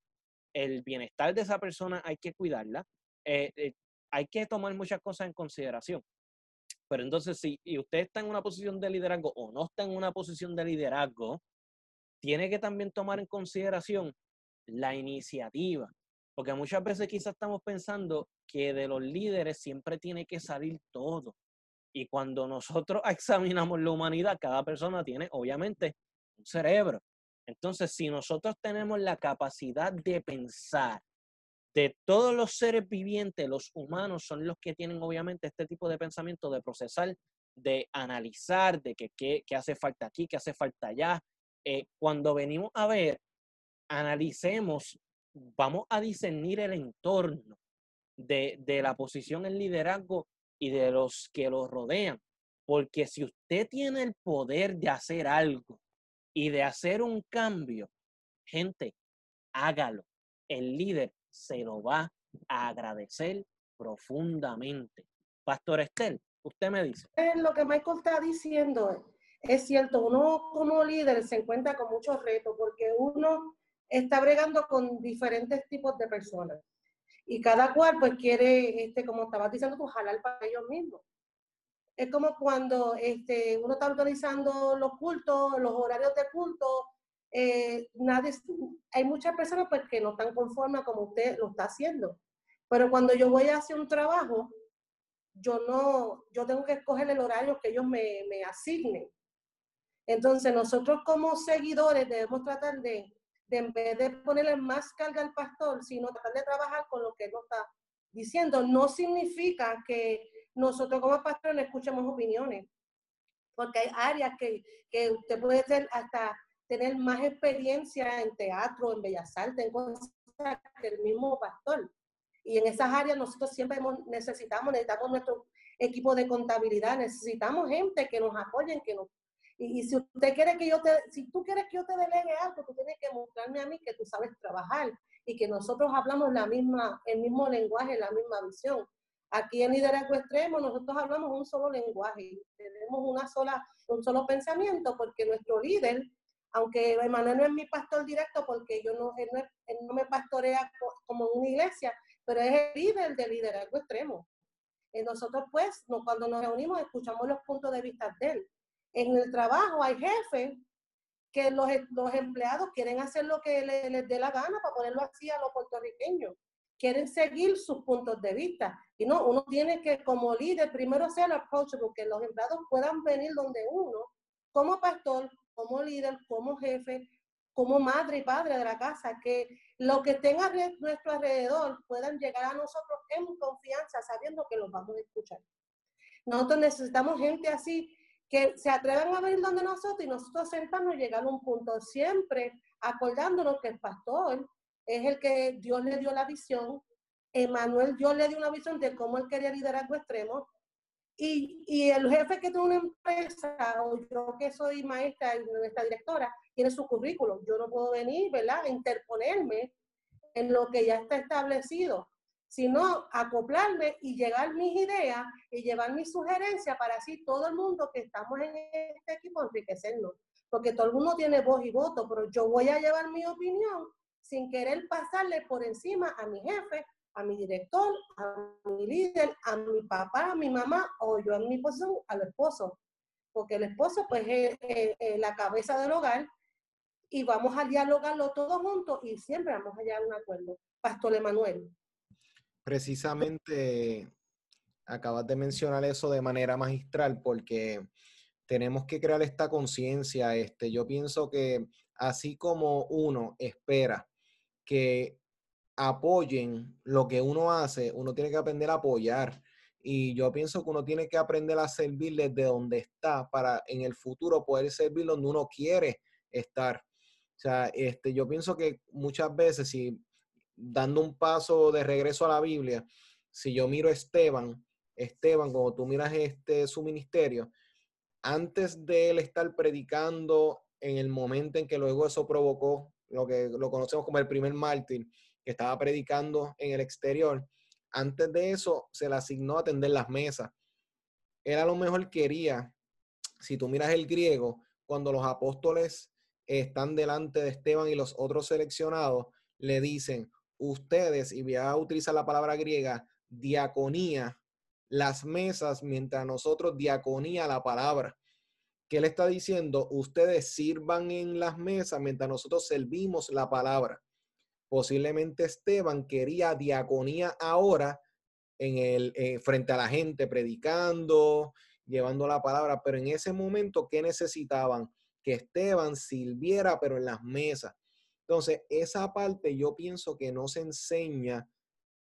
el bienestar de esa persona hay que cuidarla, eh, eh, hay que tomar muchas cosas en consideración. Pero entonces, si usted está en una posición de liderazgo o no está en una posición de liderazgo, tiene que también tomar en consideración la iniciativa, porque muchas veces quizás estamos pensando que de los líderes siempre tiene que salir todo. Y cuando nosotros [LAUGHS] examinamos la humanidad, cada persona tiene obviamente un cerebro. Entonces, si nosotros tenemos la capacidad de pensar, de todos los seres vivientes, los humanos son los que tienen obviamente este tipo de pensamiento, de procesar, de analizar, de qué hace falta aquí, qué hace falta allá, eh, cuando venimos a ver, analicemos, vamos a discernir el entorno de, de la posición en liderazgo y de los que lo rodean. Porque si usted tiene el poder de hacer algo y de hacer un cambio, gente, hágalo. El líder se lo va a agradecer profundamente. Pastor Estel, usted me dice. Lo que Michael está diciendo es cierto, uno como líder se encuentra con muchos retos porque uno está bregando con diferentes tipos de personas y cada cual pues quiere, este, como estabas diciendo tú, jalar para ellos mismos. Es como cuando este, uno está organizando los cultos, los horarios de culto, eh, nadie, hay muchas personas pues, que no están conformes como usted lo está haciendo. Pero cuando yo voy a hacer un trabajo, yo no, yo tengo que escoger el horario que ellos me, me asignen. Entonces, nosotros como seguidores debemos tratar de, en vez de ponerle más carga al pastor, sino tratar de trabajar con lo que él nos está diciendo. No significa que nosotros como pastores no escuchemos opiniones, porque hay áreas que, que usted puede ser hasta tener más experiencia en teatro, en bellas artes, en cosas que el mismo pastor. Y en esas áreas nosotros siempre necesitamos, necesitamos nuestro equipo de contabilidad, necesitamos gente que nos apoyen, que nos y, si usted quiere que yo te, si tú quieres que yo te delegue algo, tú tienes que mostrarme a mí que tú sabes trabajar y que nosotros hablamos la misma, el mismo lenguaje, la misma visión. Aquí en Liderazgo Extremo nosotros hablamos un solo lenguaje, tenemos una sola, un solo pensamiento, porque nuestro líder, aunque Emanuel no es mi pastor directo, porque yo no, él no, me pastorea como una iglesia, pero es el líder de Liderazgo Extremo. Y nosotros pues, cuando nos reunimos, escuchamos los puntos de vista de él en el trabajo hay jefes que los, los empleados quieren hacer lo que les, les dé la gana para ponerlo así a los puertorriqueños. Quieren seguir sus puntos de vista. Y no, uno tiene que, como líder, primero ser approachable, que los empleados puedan venir donde uno, como pastor, como líder, como jefe, como madre y padre de la casa, que lo que tenga a nuestro alrededor puedan llegar a nosotros en confianza, sabiendo que los vamos a escuchar. Nosotros necesitamos gente así que se atrevan a venir donde nosotros y nosotros sentarnos y llegar a un punto, siempre acordándonos que el pastor es el que Dios le dio la visión, Emanuel Dios le dio una visión de cómo él quería liderazgo extremo, y, y, el jefe que tiene una empresa, o yo que soy maestra y nuestra directora, tiene su currículum. Yo no puedo venir, ¿verdad?, a interponerme en lo que ya está establecido sino acoplarme y llegar mis ideas y llevar mis sugerencias para así todo el mundo que estamos en este equipo enriquecernos. Porque todo el mundo tiene voz y voto, pero yo voy a llevar mi opinión sin querer pasarle por encima a mi jefe, a mi director, a mi líder, a mi papá, a mi mamá o yo en mi posición al esposo. Porque el esposo pues es, la cabeza del hogar y vamos a dialogarlo todos juntos y siempre vamos a llegar a un acuerdo. Pastor Emanuel precisamente acabas de mencionar eso de manera magistral porque tenemos que crear esta conciencia. Este, yo pienso que así como uno espera que apoyen lo que uno hace, uno tiene que aprender a apoyar. Y yo pienso que uno tiene que aprender a servir desde donde está para en el futuro poder servir donde uno quiere estar. O sea, este, yo pienso que muchas veces si dando un paso de regreso a la Biblia, si yo miro a Esteban, Esteban, como tú miras este, su ministerio, antes de él estar predicando en el momento en que luego eso provocó lo que lo conocemos como el primer mártir, que estaba predicando en el exterior, antes de eso se le asignó a atender las mesas. Él a lo mejor quería, si tú miras el griego, cuando los apóstoles están delante de Esteban y los otros seleccionados, le dicen, ustedes, y voy a utilizar la palabra griega, diaconía, las mesas, mientras nosotros diaconía la palabra. ¿Qué le está diciendo? Ustedes sirvan en las mesas mientras nosotros servimos la palabra. Posiblemente Esteban quería diaconía ahora en el, eh, frente a la gente, predicando, llevando la palabra, pero en ese momento, ¿qué necesitaban? Que Esteban sirviera, pero en las mesas. Entonces, esa parte yo pienso que no se enseña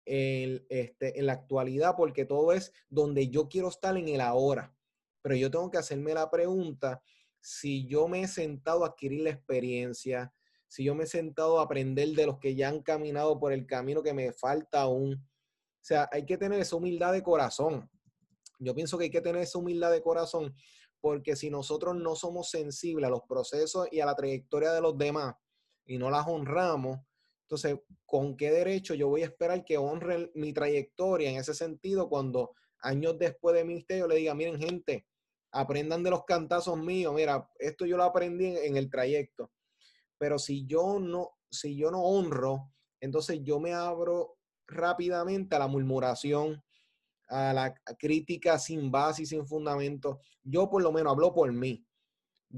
en, este, en la actualidad porque todo es donde yo quiero estar en el ahora. Pero yo tengo que hacerme la pregunta si yo me he sentado a adquirir la experiencia, si yo me he sentado a aprender de los que ya han caminado por el camino que me falta aún. O sea, hay que tener esa humildad de corazón. Yo pienso que hay que tener esa humildad de corazón porque si nosotros no somos sensibles a los procesos y a la trayectoria de los demás, y no las honramos, entonces, ¿con qué derecho yo voy a esperar que honren mi trayectoria en ese sentido cuando años después de ministerio le diga, miren gente, aprendan de los cantazos míos, mira, esto yo lo aprendí en, el trayecto. Pero si yo no, si yo no honro, entonces yo me abro rápidamente a la murmuración, a la crítica sin base y sin fundamento. Yo por lo menos hablo por mí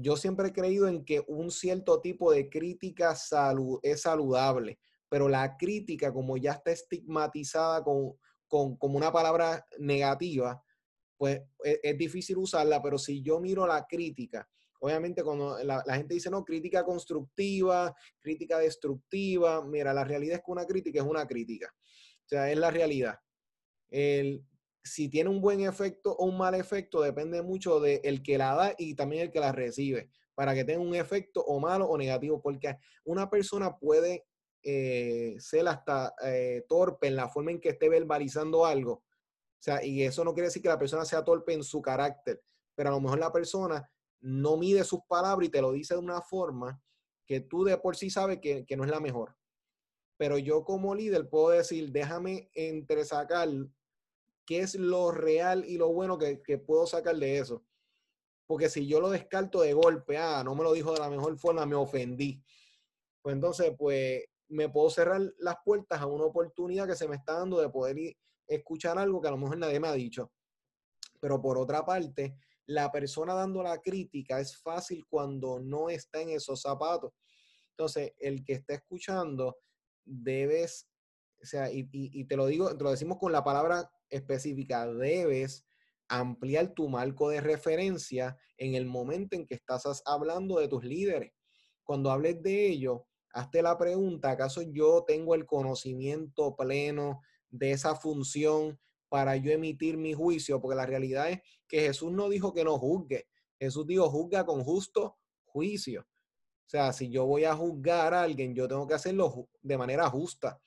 yo siempre he creído en que un cierto tipo de crítica es saludable, pero la crítica, como ya está estigmatizada con, como una palabra negativa, pues e, es, difícil usarla, pero si yo miro la crítica, obviamente cuando la, la, gente dice, no, crítica constructiva, crítica destructiva, mira, la realidad es que una crítica es una crítica, o sea, es la realidad. El, si tiene un buen efecto o un mal efecto depende mucho del el que la da y también el que la recibe, para que tenga un efecto o malo o negativo, porque una persona puede eh, ser hasta eh, torpe en la forma en que esté verbalizando algo. O sea, y eso no quiere decir que la persona sea torpe en su carácter, pero a lo mejor la persona no mide sus palabras y te lo dice de una forma que tú de por sí sabes que, que no es la mejor. Pero yo como líder puedo decir, déjame entresacar qué es lo real y lo bueno que, puedo sacar de eso. Porque si yo lo descarto de golpe, ah, no me lo dijo de la mejor forma, me ofendí. Pues entonces, pues me puedo cerrar las puertas a una oportunidad que se me está dando de poder escuchar algo que a lo mejor nadie me ha dicho. Pero por otra parte, la persona dando la crítica es fácil cuando no está en esos zapatos. Entonces, el que está escuchando, debes, o sea, y, te lo digo, te lo decimos con la palabra específica, debes ampliar tu marco de referencia en el momento en que estás hablando de tus líderes. Cuando hables de ello, hazte la pregunta, ¿acaso yo tengo el conocimiento pleno de esa función para yo emitir mi juicio? Porque la realidad es que Jesús no dijo que no juzgue, Jesús dijo juzga con justo juicio. O sea, si yo voy a juzgar a alguien, yo tengo que hacerlo de manera justa.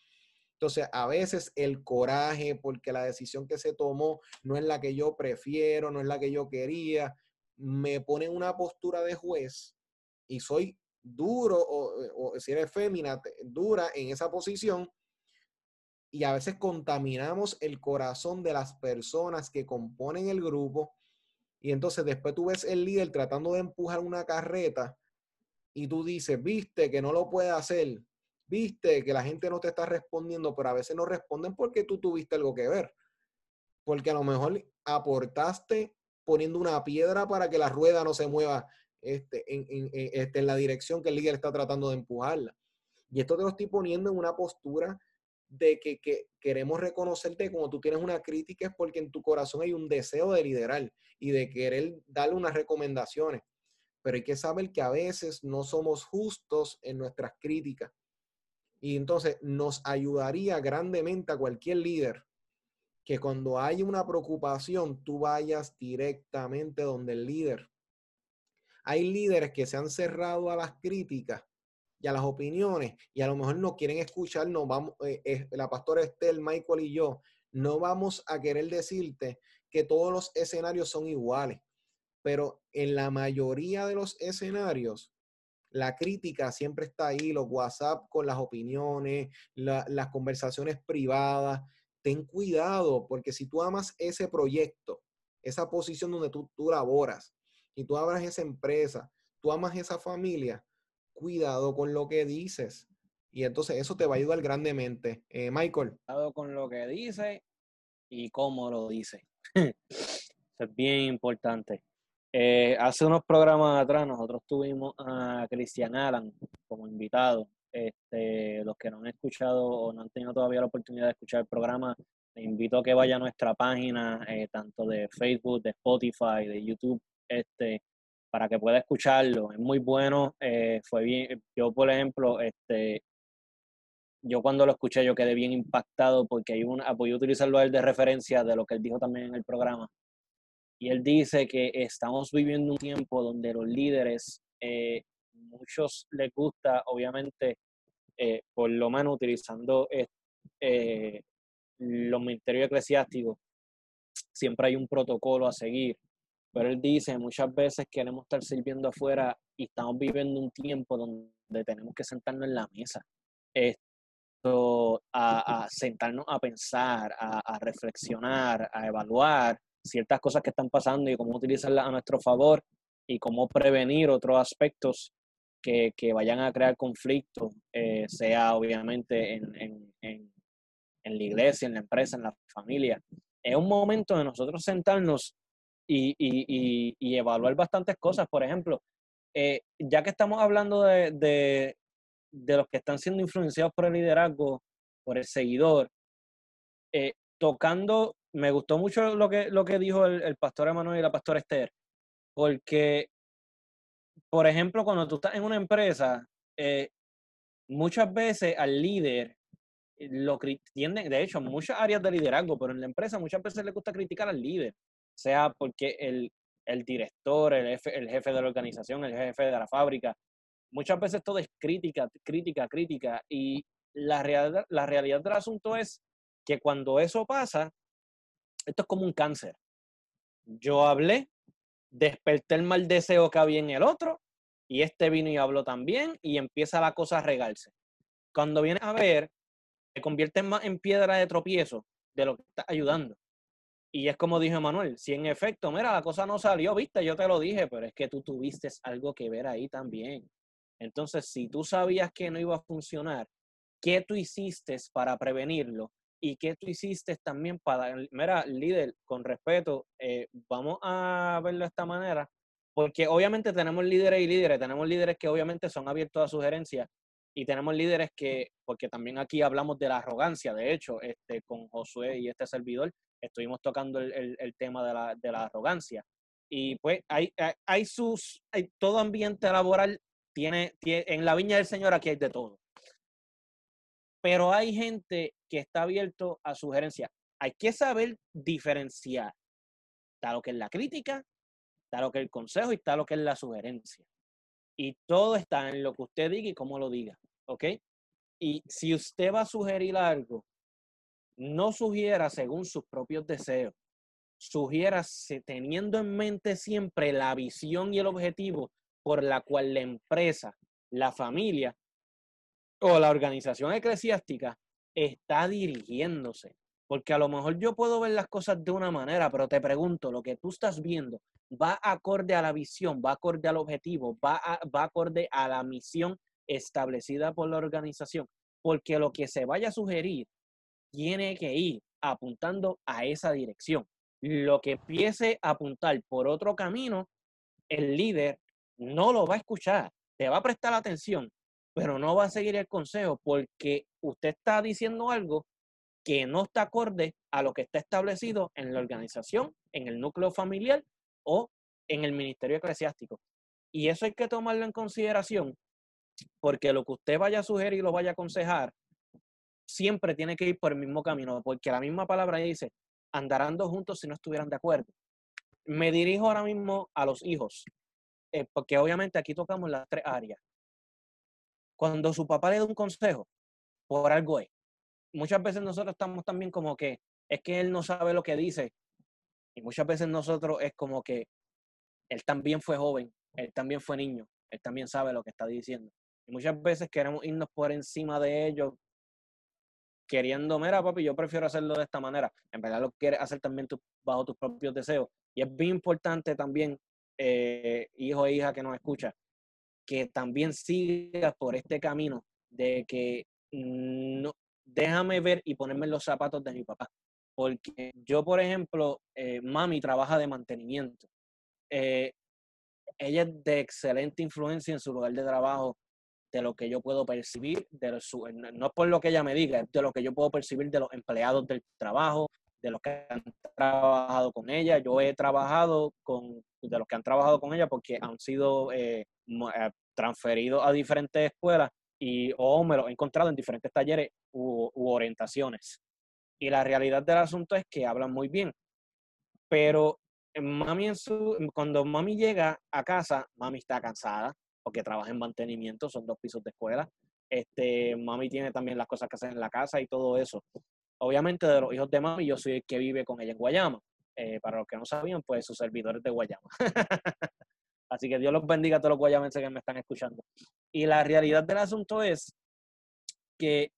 Entonces, a veces el coraje, porque la decisión que se tomó no es la que yo prefiero, no es la que yo quería, me pone en una postura de juez y soy duro o, si eres fémina, dura en esa posición y a veces contaminamos el corazón de las personas que componen el grupo y entonces después tú ves el líder tratando de empujar una carreta y tú dices, viste que no lo puede hacer, viste que la gente no te está respondiendo, pero a veces no responden porque tú tuviste algo que ver. Porque a lo mejor aportaste poniendo una piedra para que la rueda no se mueva este, en, este, en la dirección que el líder está tratando de empujarla. Y esto te lo estoy poniendo en una postura de que, que, queremos reconocerte como tú tienes una crítica es porque en tu corazón hay un deseo de liderar y de querer darle unas recomendaciones. Pero hay que saber que a veces no somos justos en nuestras críticas. Y entonces nos ayudaría grandemente a cualquier líder que cuando hay una preocupación tú vayas directamente donde el líder. Hay líderes que se han cerrado a las críticas y a las opiniones y a lo mejor no quieren escucharnos. Vamos, eh, eh, la pastora Estel, Michael y yo, no vamos a querer decirte que todos los escenarios son iguales, pero en la mayoría de los escenarios la crítica siempre está ahí, los WhatsApp con las opiniones, las conversaciones privadas. Ten cuidado, porque si tú amas ese proyecto, esa posición donde tú, tú laboras, y tú abras esa empresa, tú amas esa familia, cuidado con lo que dices. Y entonces eso te va a ayudar grandemente. Eh, Michael. Cuidado con lo que dice y cómo lo dice. [LAUGHS] eso es bien importante. Eh, hace unos programas atrás nosotros tuvimos a Cristian Alan como invitado. Este, los que no han escuchado o no han tenido todavía la oportunidad de escuchar el programa, les invito a que vaya a nuestra página, eh, tanto de Facebook, de Spotify, de YouTube, este, para que pueda escucharlo. Es muy bueno. Eh, fue bien. Yo, por ejemplo, este, yo cuando lo escuché, yo quedé bien impactado porque hay una, voy a utilizarlo a él de referencia de lo que él dijo también en el programa y él dice que estamos viviendo un tiempo donde los líderes, eh, muchos les gusta, obviamente, eh, por lo menos utilizando eh, los ministerios eclesiásticos, siempre hay un protocolo a seguir. Pero él dice, muchas veces queremos estar sirviendo afuera y estamos viviendo un tiempo donde tenemos que sentarnos en la mesa. A, sentarnos a pensar, a reflexionar, a evaluar ciertas cosas que están pasando y cómo utilizarlas a nuestro favor y cómo prevenir otros aspectos que, que vayan a crear conflictos, eh, sea obviamente en, en, en, en, la iglesia, en la empresa, en la familia. Es un momento de nosotros sentarnos y, y, y, y evaluar bastantes cosas. Por ejemplo, eh, ya que estamos hablando de, de, de, los que están siendo influenciados por el liderazgo, por el seguidor, eh, tocando me gustó mucho lo que, lo que dijo el, pastor Emanuel y la pastora Esther, porque, por ejemplo, cuando tú estás en una empresa, eh, muchas veces al líder lo tienden, de hecho, muchas áreas de liderazgo, pero en la empresa muchas veces le gusta criticar al líder, sea porque el, el director, el jefe, el jefe de la organización, el jefe de la fábrica, muchas veces todo es crítica, crítica, crítica, y la realidad, la realidad del asunto es que cuando eso pasa, esto es como un cáncer. Yo hablé, desperté el mal deseo que había en el otro, y este vino y habló también, y empieza la cosa a regarse. Cuando viene a ver, se convierte más en piedra de tropiezo de lo que está ayudando. Y es como dijo Manuel, si en efecto, mira, la cosa no salió, viste, yo te lo dije, pero es que tú tuviste algo que ver ahí también. Entonces, si tú sabías que no iba a funcionar, ¿qué tú hiciste para prevenirlo? Y qué tú hiciste también para, mira, líder, con respeto, eh, vamos a verlo de esta manera, porque obviamente tenemos líderes y líderes, tenemos líderes que obviamente son abiertos a sugerencias y tenemos líderes que, porque también aquí hablamos de la arrogancia, de hecho, este, con Josué y este servidor, estuvimos tocando el, el, tema de la, de la, arrogancia. Y pues hay, hay, sus, hay, todo ambiente laboral tiene, tiene, en la viña del Señor aquí hay de todo. Pero hay gente que está abierto a sugerencias. Hay que saber diferenciar. Está lo que es la crítica, está lo que es el consejo y está lo que es la sugerencia. Y todo está en lo que usted diga y cómo lo diga. ¿Ok? Y si usted va a sugerir algo, no sugiera según sus propios deseos. Sugiera teniendo en mente siempre la visión y el objetivo por la cual la empresa, la familia o la organización eclesiástica está dirigiéndose. Porque a lo mejor yo puedo ver las cosas de una manera, pero te pregunto, lo que tú estás viendo va acorde a la visión, va acorde al objetivo, va, va acorde a la misión establecida por la organización. Porque lo que se vaya a sugerir tiene que ir apuntando a esa dirección. Lo que empiece a apuntar por otro camino, el líder no lo va a escuchar, te va a prestar atención, pero no va a seguir el consejo porque usted está diciendo algo que no está acorde a lo que está establecido en la organización, en el núcleo familiar o en el ministerio eclesiástico. Y eso hay que tomarlo en consideración porque lo que usted vaya a sugerir y lo vaya a aconsejar siempre tiene que ir por el mismo camino, porque la misma palabra dice, andarán dos juntos si no estuvieran de acuerdo. Me dirijo ahora mismo a los hijos, eh, porque obviamente aquí tocamos las tres áreas. Cuando su papá le da un consejo, por algo es. Muchas veces nosotros estamos también como que es que él no sabe lo que dice. Y muchas veces nosotros es como que él también fue joven, él también fue niño, él también sabe lo que está diciendo. Y muchas veces queremos irnos por encima de ellos queriendo, mira, papi, yo prefiero hacerlo de esta manera. En verdad lo quieres hacer también bajo tus propios deseos. Y es bien importante también, eh, hijo e hija que nos escucha, que también sigas por este camino de que no, déjame ver y ponerme los zapatos de mi papá. Porque yo, por ejemplo, eh, mami trabaja de mantenimiento. Eh, ella es de excelente influencia en su lugar de trabajo de lo que yo puedo percibir, de su, no por lo que ella me diga, de lo que yo puedo percibir de los empleados del trabajo, de los que han trabajado con ella. Yo he trabajado con, de los que han trabajado con ella porque han sido eh, eh, transferidos a diferentes escuelas y o me los he encontrado en diferentes talleres u, orientaciones. Y la realidad del asunto es que hablan muy bien. Pero mami cuando mami llega a casa, mami está cansada, porque trabaja en mantenimiento, son dos pisos de escuela. Este, mami tiene también las cosas que hacer en la casa y todo eso. Obviamente de los hijos de mami, yo soy el que vive con ella en Guayama. Eh, para los que no sabían, pues sus servidores de Guayama. [LAUGHS] Así que Dios los bendiga a todos los guayamenses que me están escuchando. Y la realidad del asunto es que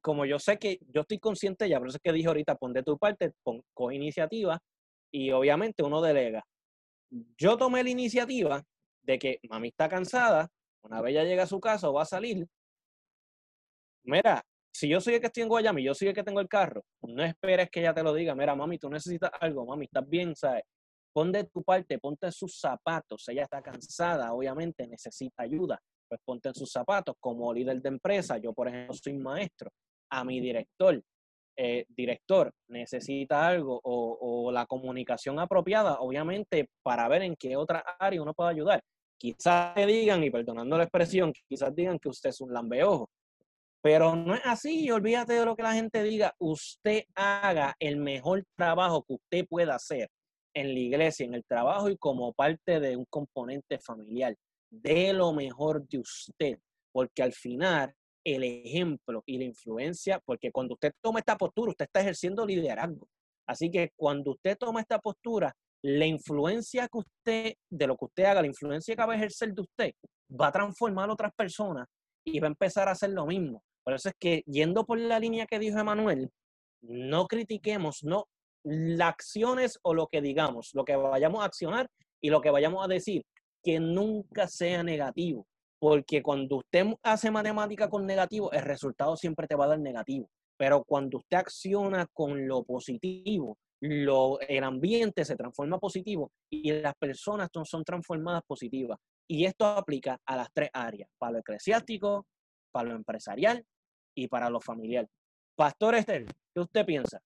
como yo sé que yo estoy consciente ya, por eso es que dije ahorita, pon de tu parte, coge iniciativa y obviamente uno delega. Yo tomé la iniciativa de que mami está cansada, una vez ella llega a su casa o va a salir, mira, si yo soy el que estoy en Guayama y yo soy el que tengo el carro, no esperes que ella te lo diga, mira, mami, tú necesitas algo, mami, estás bien, ¿sabes? Pon de tu parte, ponte sus zapatos, ella está cansada, obviamente necesita ayuda, pues ponte en sus zapatos. Como líder de empresa, yo por ejemplo soy maestro, a mi director, eh, director necesita algo o, o, la comunicación apropiada, obviamente, para ver en qué otra área uno puede ayudar. Quizás te digan, y perdonando la expresión, quizás digan que usted es un lambeojo, pero no es así, olvídate de lo que la gente diga, usted haga el mejor trabajo que usted pueda hacer en la iglesia, en el trabajo y como parte de un componente familiar. De lo mejor de usted, porque al final el ejemplo y la influencia, porque cuando usted toma esta postura, usted está ejerciendo liderazgo. Así que cuando usted toma esta postura, la influencia que usted, de lo que usted haga, la influencia que va a ejercer de usted, va a transformar a otras personas y va a empezar a hacer lo mismo. Por eso es que, yendo por la línea que dijo Emanuel, no critiquemos, no las acciones o lo que digamos, lo que vayamos a accionar y lo que vayamos a decir, que nunca sea negativo, porque cuando usted hace matemática con negativo, el resultado siempre te va a dar negativo. Pero cuando usted acciona con lo positivo, lo, el ambiente se transforma positivo y las personas son, son transformadas positivas. Y esto aplica a las tres áreas, para lo eclesiástico, para lo empresarial y para lo familiar. Pastor Esther, ¿qué usted piensa?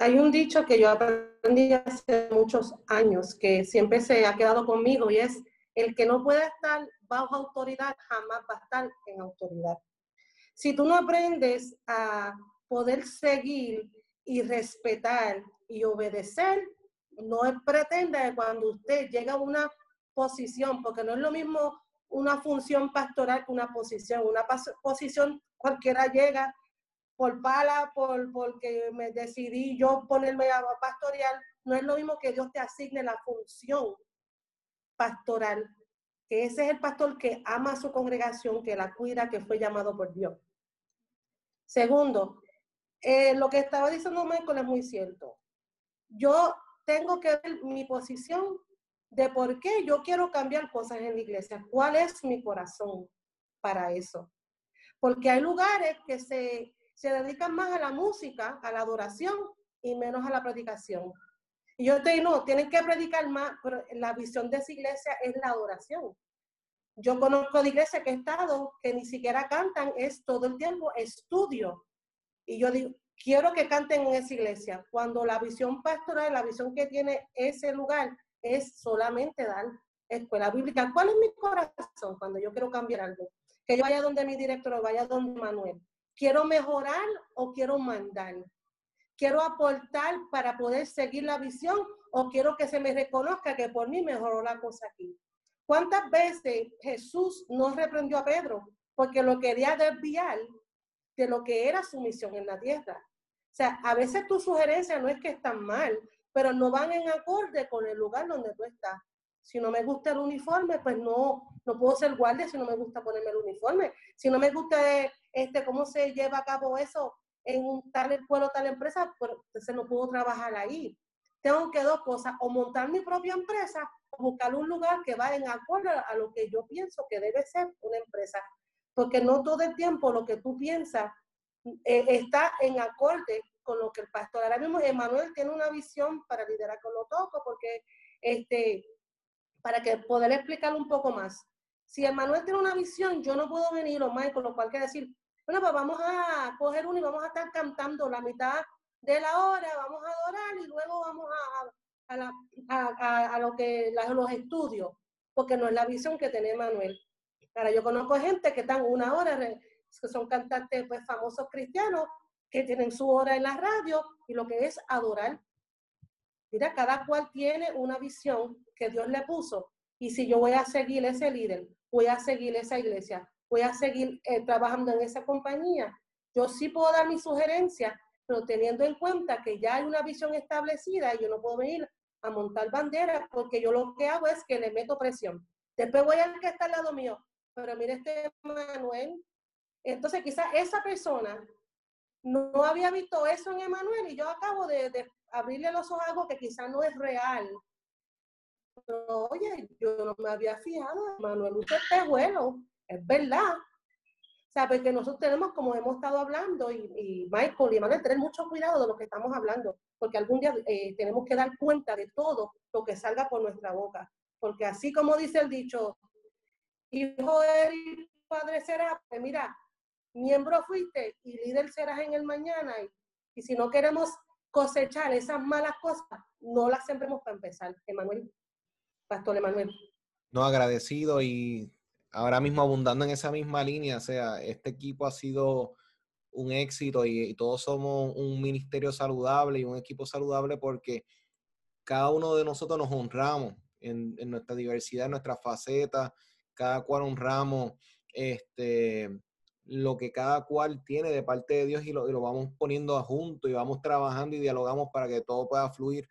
Hay un dicho que yo aprendí hace muchos años, que siempre se ha quedado conmigo, y es, el que no puede estar bajo autoridad jamás va a estar en autoridad. Si tú no aprendes a poder seguir y respetar y obedecer, no pretenda que cuando usted llega a una posición, porque no es lo mismo una función pastoral una posición. Una posición cualquiera llega por pala, por porque me decidí yo ponerme a pastorear, no es lo mismo que Dios te asigne la función pastoral, que ese es el pastor que ama a su congregación, que la cuida, que fue llamado por Dios. Segundo, eh, lo que estaba diciendo Michael es muy cierto. Yo tengo que ver mi posición de por qué yo quiero cambiar cosas en la iglesia. ¿Cuál es mi corazón para eso? Porque hay lugares que se, se dedican más a la música, a la adoración y menos a la predicación. Y yo te digo, no, tienen que predicar más, pero la visión de esa iglesia es la adoración. Yo conozco de iglesias que he estado que ni siquiera cantan, es todo el tiempo estudio. Y yo digo, quiero que canten en esa iglesia. Cuando la visión pastoral, la visión que tiene ese lugar es solamente dar escuela bíblica. ¿Cuál es mi corazón cuando yo quiero cambiar algo? Que yo vaya donde mi director o vaya donde Manuel. ¿Quiero mejorar o quiero mandar? ¿Quiero aportar para poder seguir la visión o quiero que se me reconozca que por mí mejoró la cosa aquí? ¿Cuántas veces Jesús no reprendió a Pedro porque lo quería desviar de lo que era su misión en la tierra? O sea, a veces tu sugerencia no es que están mal, pero no van en acorde con el lugar donde tú estás. Si no me gusta el uniforme, pues no, no puedo ser guardia si no me gusta ponerme el uniforme. Si no me gusta este, cómo se lleva a cabo eso en un tal pueblo, tal empresa, pues entonces no puedo trabajar ahí. Tengo que dos cosas, o montar mi propia empresa o buscar un lugar que va en acorde a lo que yo pienso que debe ser una empresa. Porque no todo el tiempo lo que tú piensas eh, está en acorde con lo que el pastor. Ahora mismo Emanuel tiene una visión para liderar con lo toco, porque este, para que poder explicar un poco más. Si Emanuel tiene una visión, yo no puedo venir, o Michael, lo cual quiere decir, bueno, pues vamos a coger uno y vamos a estar cantando la mitad de la hora, vamos a adorar y luego vamos a, a, a, lo que, los estudios, porque no es la visión que tiene Emanuel. Ahora, yo conozco gente que están una hora, que son cantantes pues, famosos cristianos, que tienen su hora en la radio y lo que es adorar. Mira, cada cual tiene una visión que Dios le puso. Y si yo voy a seguir ese líder, voy a seguir esa iglesia, voy a seguir eh, trabajando en esa compañía, yo sí puedo dar mi sugerencia, pero teniendo en cuenta que ya hay una visión establecida y yo no puedo venir a montar banderas porque yo lo que hago es que le meto presión. Después voy a que está al lado mío, pero mire este Manuel. Entonces quizás esa persona no había visto eso en Emanuel y yo acabo de, abrirle los ojos a algo que quizás no es real. Pero, oye, yo no me había fijado, Emanuel, usted es bueno, es verdad. Sabe que nosotros tenemos, como hemos estado hablando, y, Michael y Emanuel, tener mucho cuidado de lo que estamos hablando, porque algún día eh, tenemos que dar cuenta de todo lo que salga por nuestra boca. Porque así como dice el dicho, hijo de padre será, pues mira, miembro fuiste y líder serás en el mañana. Y, si no queremos cosechar esas malas cosas, no las sembremos para empezar. Emanuel, Pastor Emanuel. No, agradecido y ahora mismo abundando en esa misma línea, o sea, este equipo ha sido un éxito y, todos somos un ministerio saludable y un equipo saludable porque cada uno de nosotros nos honramos en, nuestra diversidad, en nuestra faceta, cada cual honramos este, lo que cada cual tiene de parte de Dios y lo, vamos poniendo a junto y vamos trabajando y dialogamos para que todo pueda fluir.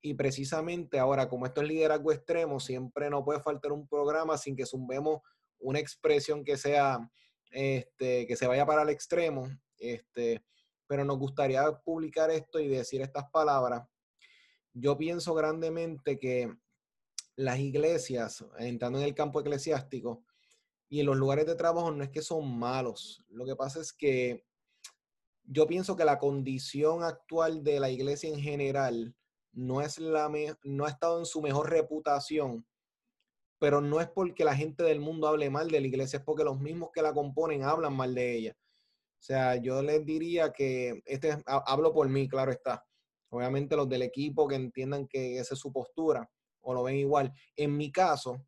Y precisamente ahora, como esto es liderazgo extremo, siempre no puede faltar un programa sin que zumbemos una expresión que sea, este, que se vaya para el extremo. Este, pero nos gustaría publicar esto y decir estas palabras. Yo pienso grandemente que las iglesias, entrando en el campo eclesiástico, y en los lugares de trabajo no es que son malos. Lo que pasa es que yo pienso que la condición actual de la iglesia en general no, es la no ha estado en su mejor reputación, pero no es porque la gente del mundo hable mal de la iglesia, es porque los mismos que la componen hablan mal de ella. O sea, yo les diría que, este, hablo por mí, claro está. Obviamente los del equipo que entiendan que esa es su postura o lo ven igual. En mi caso,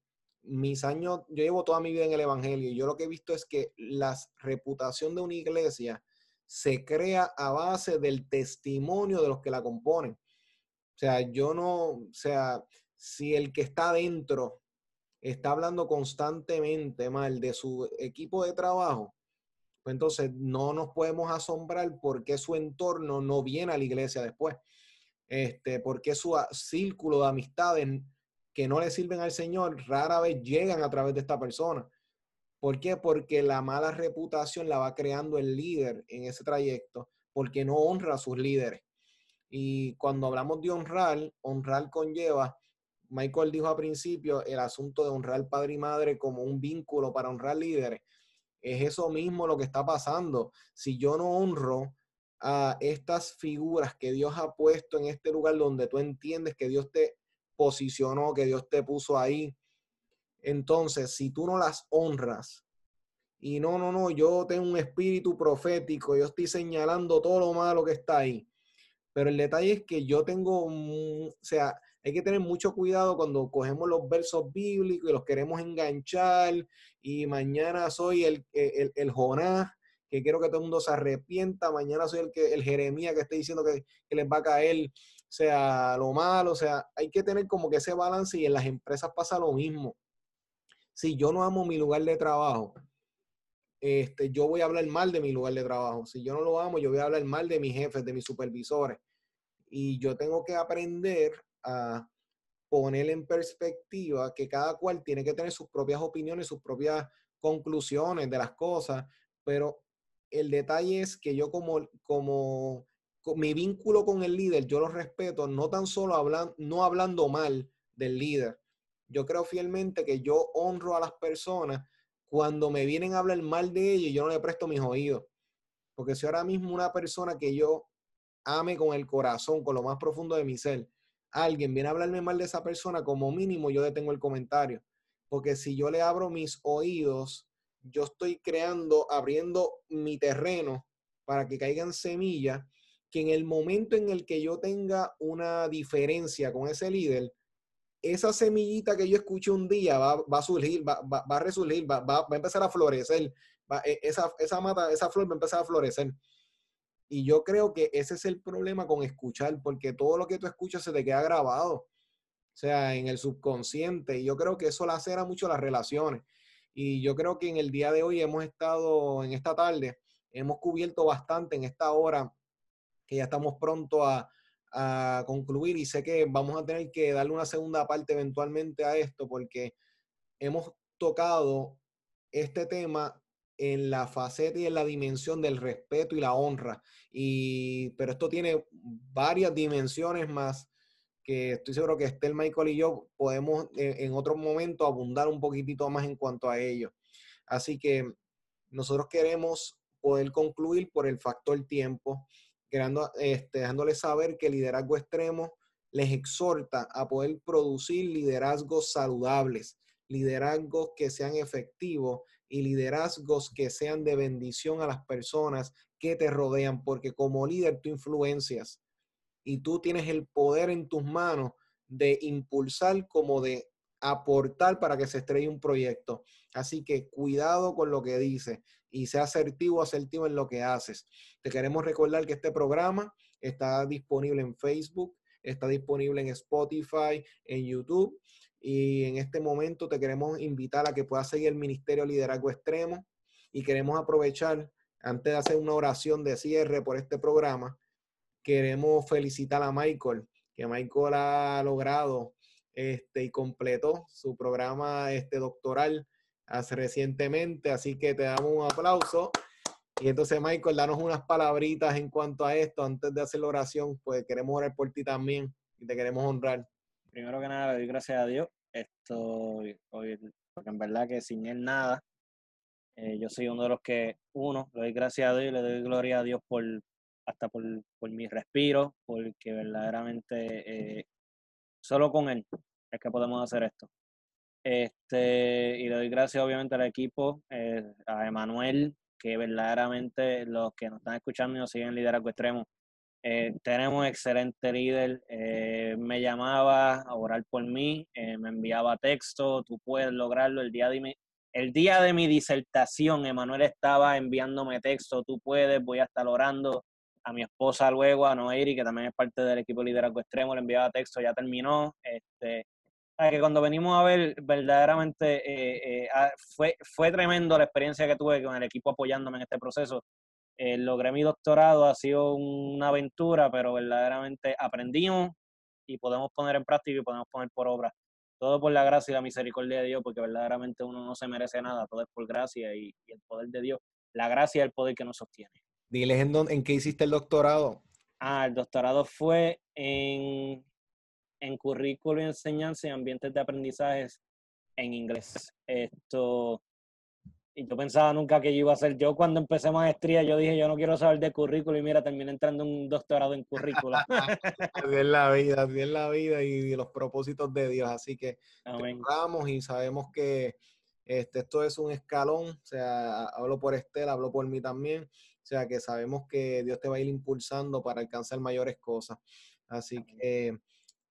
mis años, yo llevo toda mi vida en el Evangelio y yo lo que he visto es que la reputación de una iglesia se crea a base del testimonio de los que la componen. O sea, yo no, o sea, si el que está dentro está hablando constantemente mal de su equipo de trabajo, pues entonces no nos podemos asombrar porque su entorno no viene a la iglesia después. Este, porque su círculo de amistades que no le sirven al Señor rara vez llegan a través de esta persona. ¿Por qué? Porque la mala reputación la va creando el líder en ese trayecto, porque no honra a sus líderes. Y cuando hablamos de honrar, honrar conlleva, Michael dijo al principio, el asunto de honrar padre y madre como un vínculo para honrar líderes. Es eso mismo lo que está pasando. Si yo no honro a estas figuras que Dios ha puesto en este lugar donde tú entiendes que Dios te posicionó, que Dios te puso ahí, entonces, si tú no las honras, y no, no, no, yo tengo un espíritu profético, yo estoy señalando todo lo malo que está ahí. Pero el detalle es que yo tengo, o sea, hay que tener mucho cuidado cuando cogemos los versos bíblicos y los queremos enganchar y mañana soy el, el, el Jonás, que quiero que todo el mundo se arrepienta, mañana soy el, que, el Jeremías que está diciendo que, que les va a caer, sea, lo malo, o sea, hay que tener como que ese balance y en las empresas pasa lo mismo si yo no amo mi lugar de trabajo, este, yo voy a hablar mal de mi lugar de trabajo. Si yo no lo amo, yo voy a hablar mal de mis jefes, de mis supervisores. Y yo tengo que aprender a poner en perspectiva que cada cual tiene que tener sus propias opiniones, sus propias conclusiones de las cosas, pero el detalle es que yo como, como, mi vínculo con el líder, yo lo respeto, no tan solo hablando, no hablando mal del líder, yo creo fielmente que yo honro a las personas cuando me vienen a hablar mal de ellos, yo no le presto mis oídos. Porque si ahora mismo una persona que yo ame con el corazón, con lo más profundo de mi ser, alguien viene a hablarme mal de esa persona, como mínimo yo detengo el comentario. Porque si yo le abro mis oídos, yo estoy creando, abriendo mi terreno para que caigan semillas, que en el momento en el que yo tenga una diferencia con ese líder, esa semillita que yo escuché un día va, a surgir, va, a resurgir, va, a empezar a florecer. E, esa, esa mata, esa flor va a empezar a florecer. Y yo creo que ese es el problema con escuchar, porque todo lo que tú escuchas se te queda grabado, o sea, en el subconsciente. Y yo creo que eso lacera mucho las relaciones. Y yo creo que en el día de hoy hemos estado, en esta tarde, hemos cubierto bastante en esta hora, que ya estamos pronto a, a concluir y sé que vamos a tener que darle una segunda parte eventualmente a esto porque hemos tocado este tema en la faceta y en la dimensión del respeto y la honra. Y, pero esto tiene varias dimensiones más que estoy seguro que Estel, Michael y yo podemos eh, en otro momento abundar un poquitito más en cuanto a ello. Así que nosotros queremos poder concluir por el factor tiempo creando, este, dejándoles saber que el liderazgo extremo les exhorta a poder producir liderazgos saludables, liderazgos que sean efectivos y liderazgos que sean de bendición a las personas que te rodean, porque como líder tú influencias y tú tienes el poder en tus manos de impulsar como de aportar para que se estrelle un proyecto. Así que cuidado con lo que dices y sea asertivo, asertivo en lo que haces. Te queremos recordar que este programa está disponible en Facebook, está disponible en Spotify, en YouTube. Y en este momento te queremos invitar a que puedas seguir el Ministerio Liderazgo Extremo y queremos aprovechar, antes de hacer una oración de cierre por este programa, queremos felicitar a Michael, que Michael ha logrado este, y completó su programa este, doctoral hace recientemente, así que te damos un aplauso. Y entonces, Michael, danos unas palabritas en cuanto a esto antes de hacer la oración, pues queremos orar por ti también y te queremos honrar. Primero que nada, le doy gracias a Dios, esto, porque en verdad que sin Él nada, Eh, yo soy uno de los que, uno, le doy gracias a Dios y le doy gloria a Dios por hasta por, por mi respiro, porque verdaderamente eh, solo con Él es que podemos hacer esto. Este, y le doy gracias obviamente al equipo, eh, a Emanuel, que verdaderamente los que nos están escuchando y nos siguen en Extremo, eh, tenemos excelente líder, eh, me llamaba a orar por mí, me enviaba texto, tú puedes lograrlo. El día, de mi, el día de mi disertación, Emanuel estaba enviándome texto, tú puedes, voy a estar orando. A mi esposa luego, a Noeri, que también es parte del equipo Liderazgo Extremo, le enviaba texto, ya terminó. Este, que cuando venimos a ver, verdaderamente eh, eh, fue, fue tremendo la experiencia que tuve con el equipo apoyándome en este proceso. Eh, logré mi doctorado, ha sido una aventura, pero verdaderamente aprendimos y podemos poner en práctica y podemos poner por obra. Todo por la gracia y la misericordia de Dios, porque verdaderamente uno no se merece nada, todo es por gracia y, el poder de Dios. La gracia y el poder que nos sostiene. Diles en, en qué hiciste el doctorado. Ah, el doctorado fue en en currículo y enseñanza y ambientes de aprendizajes en inglés. Esto, y yo pensaba nunca que yo iba a ser yo cuando empecé maestría, yo dije, yo no quiero saber de currículo y mira, terminé entrando en un doctorado en currículo. [LAUGHS] así es la vida, así es la vida y, los propósitos de Dios. Así que vamos y sabemos que este, esto es un escalón, o sea, hablo por Estela, hablo por mí también, o sea, que sabemos que Dios te va a ir impulsando para alcanzar mayores cosas. Así que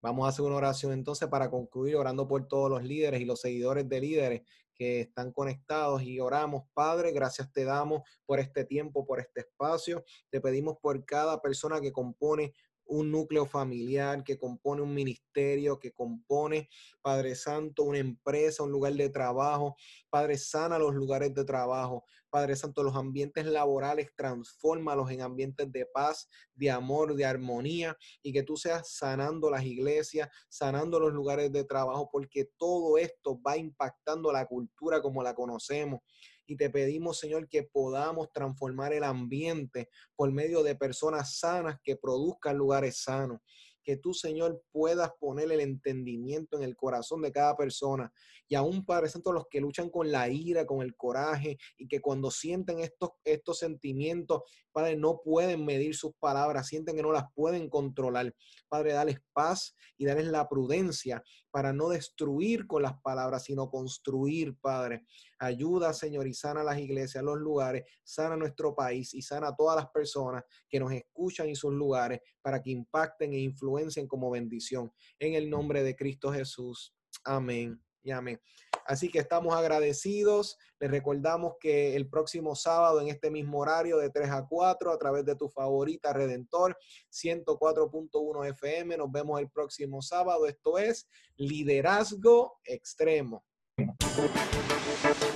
Vamos a hacer una oración entonces para concluir orando por todos los líderes y los seguidores de líderes que están conectados y oramos, Padre, gracias te damos por este tiempo, por este espacio. Te pedimos por cada persona que compone un núcleo familiar, que compone un ministerio, que compone, Padre Santo, una empresa, un lugar de trabajo. Padre, sana los lugares de trabajo. Padre Santo, los ambientes laborales, transfórmalos en ambientes de paz, de amor, de armonía, y que tú seas sanando las iglesias, sanando los lugares de trabajo, porque todo esto va impactando la cultura como la conocemos y te pedimos, Señor, que podamos transformar el ambiente por medio de personas sanas que produzcan lugares sanos que tú, Señor, puedas poner el entendimiento en el corazón de cada persona. Y aún, Padre Santo, los que luchan con la ira, con el coraje, y que cuando sienten estos, estos sentimientos, Padre, no pueden medir sus palabras, sienten que no las pueden controlar. Padre, dales paz y dales la prudencia para no destruir con las palabras, sino construir, Padre. Ayuda, Señor, y sana las iglesias, los lugares, sana nuestro país y sana a todas las personas que nos escuchan en sus lugares para que impacten e influencien como bendición. En el nombre de Cristo Jesús. Amén y amén. Así que estamos agradecidos. Les recordamos que el próximo sábado en este mismo horario de 3 a 4 a través de tu favorita Redentor 104.1 FM. Nos vemos el próximo sábado. Esto es Liderazgo Extremo.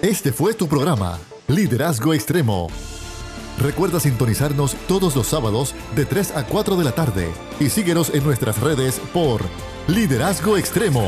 Este fue tu programa, Liderazgo Extremo. Recuerda sintonizarnos todos los sábados de 3 a 4 de la tarde y síguenos en nuestras redes por Liderazgo Extremo.